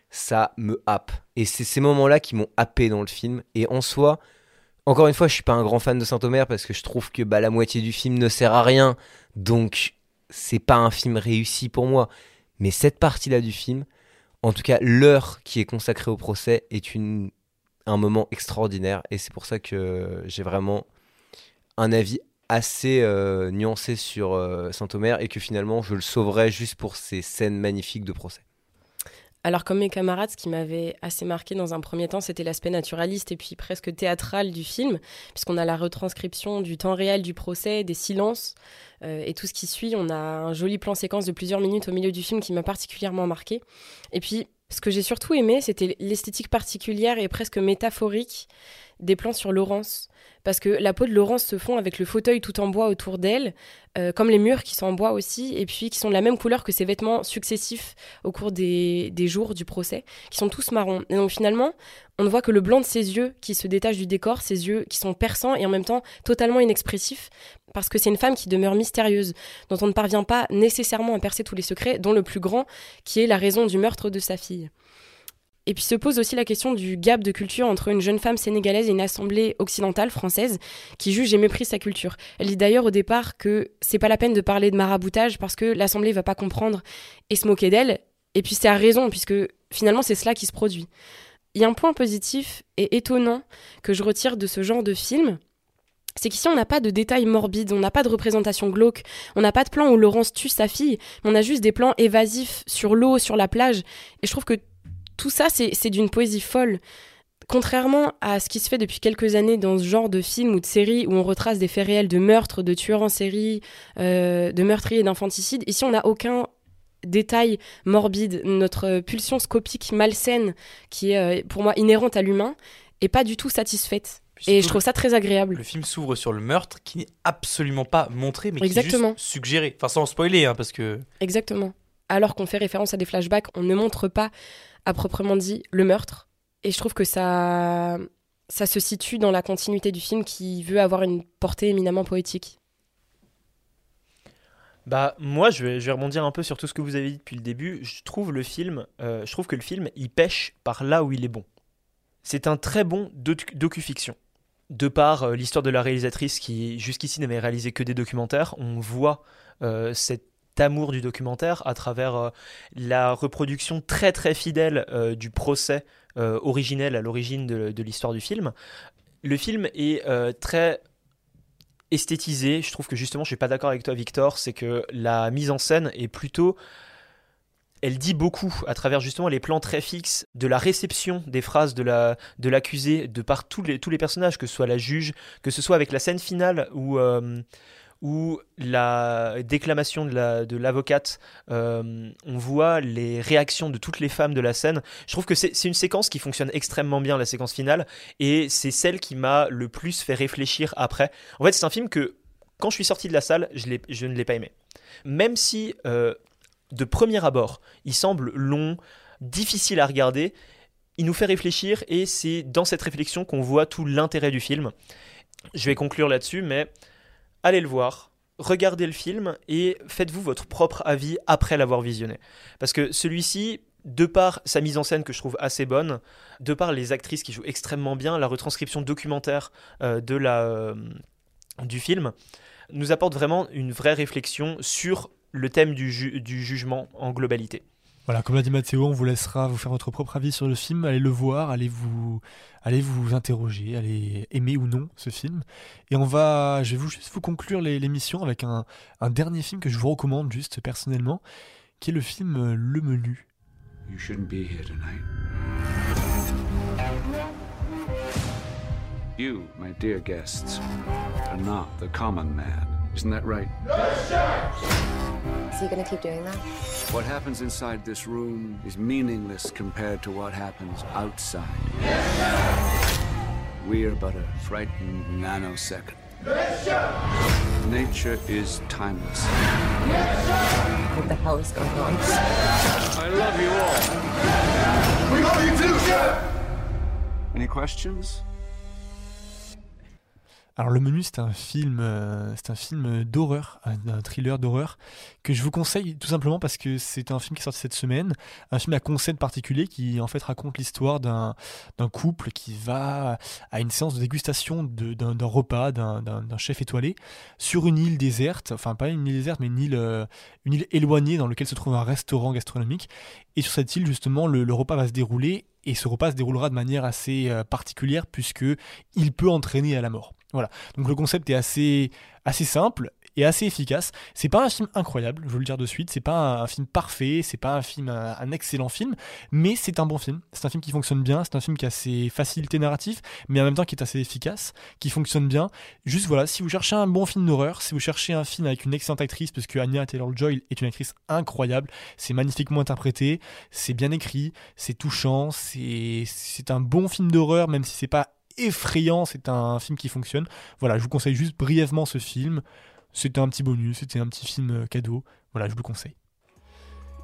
ça me happe. Et c'est ces moments-là qui m'ont happé dans le film. Et en soi, encore une fois, je suis pas un grand fan de Saint-Omer parce que je trouve que bah, la moitié du film ne sert à rien. Donc, c'est pas un film réussi pour moi. Mais cette partie-là du film, en tout cas, l'heure qui est consacrée au procès est une, un moment extraordinaire. Et c'est pour ça que j'ai vraiment un avis assez euh, nuancé sur euh, Saint-Omer et que finalement, je le sauverais juste pour ces scènes magnifiques de procès. Alors comme mes camarades, ce qui m'avait assez marqué dans un premier temps, c'était l'aspect naturaliste et puis presque théâtral du film, puisqu'on a la retranscription du temps réel du procès, des silences euh, et tout ce qui suit. On a un joli plan séquence de plusieurs minutes au milieu du film qui m'a particulièrement marqué. Et puis, ce que j'ai surtout aimé, c'était l'esthétique particulière et presque métaphorique des plans sur Laurence. Parce que la peau de Laurence se fond avec le fauteuil tout en bois autour d'elle, euh, comme les murs qui sont en bois aussi, et puis qui sont de la même couleur que ses vêtements successifs au cours des, des jours du procès, qui sont tous marrons. Et donc finalement, on ne voit que le blanc de ses yeux qui se détache du décor, ses yeux qui sont perçants et en même temps totalement inexpressifs, parce que c'est une femme qui demeure mystérieuse, dont on ne parvient pas nécessairement à percer tous les secrets, dont le plus grand, qui est la raison du meurtre de sa fille. Et puis se pose aussi la question du gap de culture entre une jeune femme sénégalaise et une assemblée occidentale française qui juge et méprise sa culture. Elle dit d'ailleurs au départ que c'est pas la peine de parler de maraboutage parce que l'assemblée va pas comprendre et se moquer d'elle. Et puis c'est à raison puisque finalement c'est cela qui se produit. Il y a un point positif et étonnant que je retire de ce genre de film, c'est qu'ici on n'a pas de détails morbides, on n'a pas de représentation glauque, on n'a pas de plan où Laurence tue sa fille, mais on a juste des plans évasifs sur l'eau, sur la plage. Et je trouve que tout ça, c'est d'une poésie folle. Contrairement à ce qui se fait depuis quelques années dans ce genre de film ou de série où on retrace des faits réels de meurtres, de tueurs en série, euh, de meurtriers et d'infanticides, ici on n'a aucun détail morbide. Notre pulsion scopique malsaine, qui est euh, pour moi inhérente à l'humain, est pas du tout satisfaite. Et je trouve ça très agréable. Le film s'ouvre sur le meurtre qui n'est absolument pas montré, mais qui est Exactement. juste suggéré. Enfin, sans spoiler, hein, parce que. Exactement. Alors qu'on fait référence à des flashbacks, on ne montre pas à proprement dit le meurtre. Et je trouve que ça, ça se situe dans la continuité du film qui veut avoir une portée éminemment poétique. Bah moi je vais, je rebondir un peu sur tout ce que vous avez dit depuis le début. Je trouve le film, euh, je trouve que le film il pêche par là où il est bon. C'est un très bon docu- docu-fiction. De par euh, l'histoire de la réalisatrice qui jusqu'ici n'avait réalisé que des documentaires, on voit euh, cet amour du documentaire à travers euh, la reproduction très très fidèle euh, du procès euh, originel à l'origine de, l'histoire du film. Le film est très esthétisé. Je trouve que justement, je suis pas d'accord avec toi, Victor, c'est que la mise en scène est plutôt. Elle dit beaucoup à travers justement les plans très fixes de la réception des phrases de la de l'accusé de par tous les tous les personnages, que ce soit la juge, que ce soit avec la scène finale où où la déclamation de la de l'avocate, euh, on voit les réactions de toutes les femmes de la scène. Je trouve que c'est une séquence qui fonctionne extrêmement bien, la séquence finale, et c'est celle qui m'a le plus fait réfléchir après. En fait, c'est un film que quand je suis sorti de la salle, je ne l'ai pas aimé. Même si euh, de premier abord, il semble long, difficile à regarder, il nous fait réfléchir et c'est dans cette réflexion qu'on voit tout l'intérêt du film. Je vais conclure là-dessus, mais allez le voir, regardez le film et faites-vous votre propre avis après l'avoir visionné. Parce que celui-ci, de par sa mise en scène que je trouve assez bonne, de par les actrices qui jouent extrêmement bien, la retranscription documentaire euh, euh, du film, nous apporte vraiment une vraie réflexion sur le thème du jugement en globalité. Voilà, comme l'a dit Mathéo, on vous laissera vous faire votre propre avis sur le film, allez le voir, allez vous, allez vous interroger, allez aimer ou non ce film. Et on va, je vais vous, juste vous conclure l'émission avec un, un dernier film que je vous recommande juste personnellement, qui est le film euh, Le Menu. You shouldn't be here tonight. You, my dear guests, are not the common man. Isn't that right? So you gonna keep doing that? What happens inside this room is meaningless compared to what happens outside. We are but a frightened nanosecond. Nature is timeless. What the hell is going on? I love you all. We love you too, Chef! Any questions? Alors le menu c'est un film, euh, c'est un film d'horreur, un, thriller d'horreur que je vous conseille tout simplement parce que c'est un film qui est sorti cette semaine, un film à concept particulier qui en fait raconte l'histoire d'un couple qui va à une séance de dégustation d'un repas d'un chef étoilé sur une île déserte, enfin pas une île déserte mais une île, euh, éloignée dans laquelle se trouve un restaurant gastronomique. Et sur cette île justement le, le repas va se dérouler et ce repas se déroulera de manière assez euh, particulière puisque il peut entraîner à la mort. Voilà. Donc le concept est assez, assez simple et assez efficace. C'est pas un film incroyable, je veux le dire de suite. C'est pas un, film parfait, c'est pas un film, un, excellent film, mais c'est un bon film. C'est un film qui fonctionne bien. C'est un film qui a ses facilités narratives, mais en même temps qui est assez efficace, qui fonctionne bien. Juste voilà, si vous cherchez un bon film d'horreur, si vous cherchez un film avec une excellente actrice, parce que Anya Taylor-Joy est une actrice incroyable, c'est magnifiquement interprété, c'est bien écrit, c'est touchant, c'est c'est un bon film d'horreur, même si c'est pas effrayant, c'est un film qui fonctionne. Voilà, je vous conseille juste brièvement ce film. C'était un petit bonus, c'était un petit film euh, cadeau. Voilà, je vous le conseille.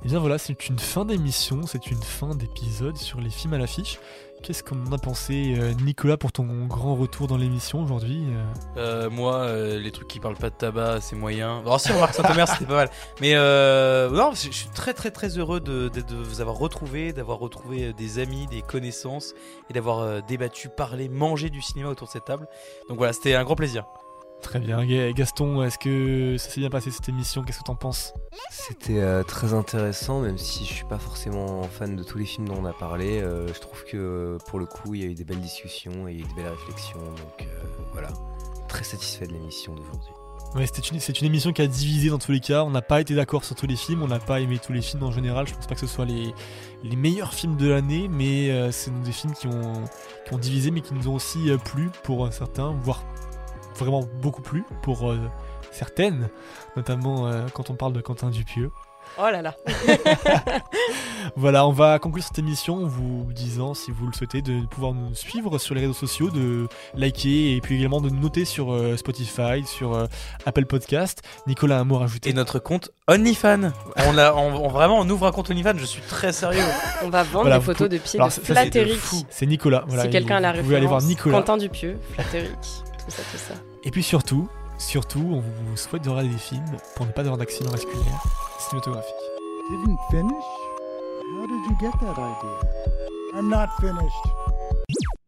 Et bien voilà, c'est une fin d'émission, c'est une fin d'épisode sur les films à l'affiche. Qu'est-ce qu'on en a pensé, euh, Nicolas, pour ton grand retour dans l'émission aujourd'hui euh Euh, moi, euh, les trucs qui parlent pas de tabac, c'est moyen. Alors si, remarque Saint-Omer, c'était pas mal. Mais euh, non, je suis très très très heureux de, de- de vous avoir retrouvé, d'avoir retrouvé des amis, des connaissances, et d'avoir débattu, parlé, mangé du cinéma autour de cette table. Donc voilà, c'était un grand plaisir. Très bien, Ga- Gaston, est-ce que ça s'est bien passé cette émission? Qu'est-ce que t'en penses? C'était euh, très intéressant, même si je suis pas forcément fan de tous les films dont on a parlé. euh, je trouve que euh, pour le coup, il y a eu des belles discussions et il y a eu des belles réflexions. Donc euh, voilà, très satisfait de l'émission d'aujourd'hui. Ouais, c'était une, c'est une émission qui a divisé dans tous les cas. On n'a pas été d'accord sur tous les films, on n'a pas aimé tous les films en général. Je pense pas que ce soit les, les meilleurs films de l'année, mais euh, c'est des films qui ont, qui ont divisé, mais qui nous ont aussi euh, plu pour euh, certains, voire vraiment beaucoup plu pour euh, certaines, notamment euh, quand on parle de Quentin Dupieux. Oh là là. Voilà, on va conclure cette émission en vous disant, si vous le souhaitez, de pouvoir nous suivre sur les réseaux sociaux, de liker et puis également de nous noter sur euh, Spotify, sur euh, Apple Podcast. Nicolas, un mot à rajouter? Et notre compte OnlyFans. On a, on, on- vraiment, on ouvre un compte OnlyFans. Je suis très sérieux. On va vendre Voilà, des vous photos de pieds de Flatteric. C'est Nicolas, voilà, si quelqu'un a la vous référence. pouvez aller voir Nicolas. Quentin Dupieux, Flatteric, tout ça, tout ça. Et puis surtout, surtout, on vous souhaite de regarder des films pour ne pas avoir d'accident vasculaire cinématographique. Didn't finish? How did you get that idea? I'm not finished.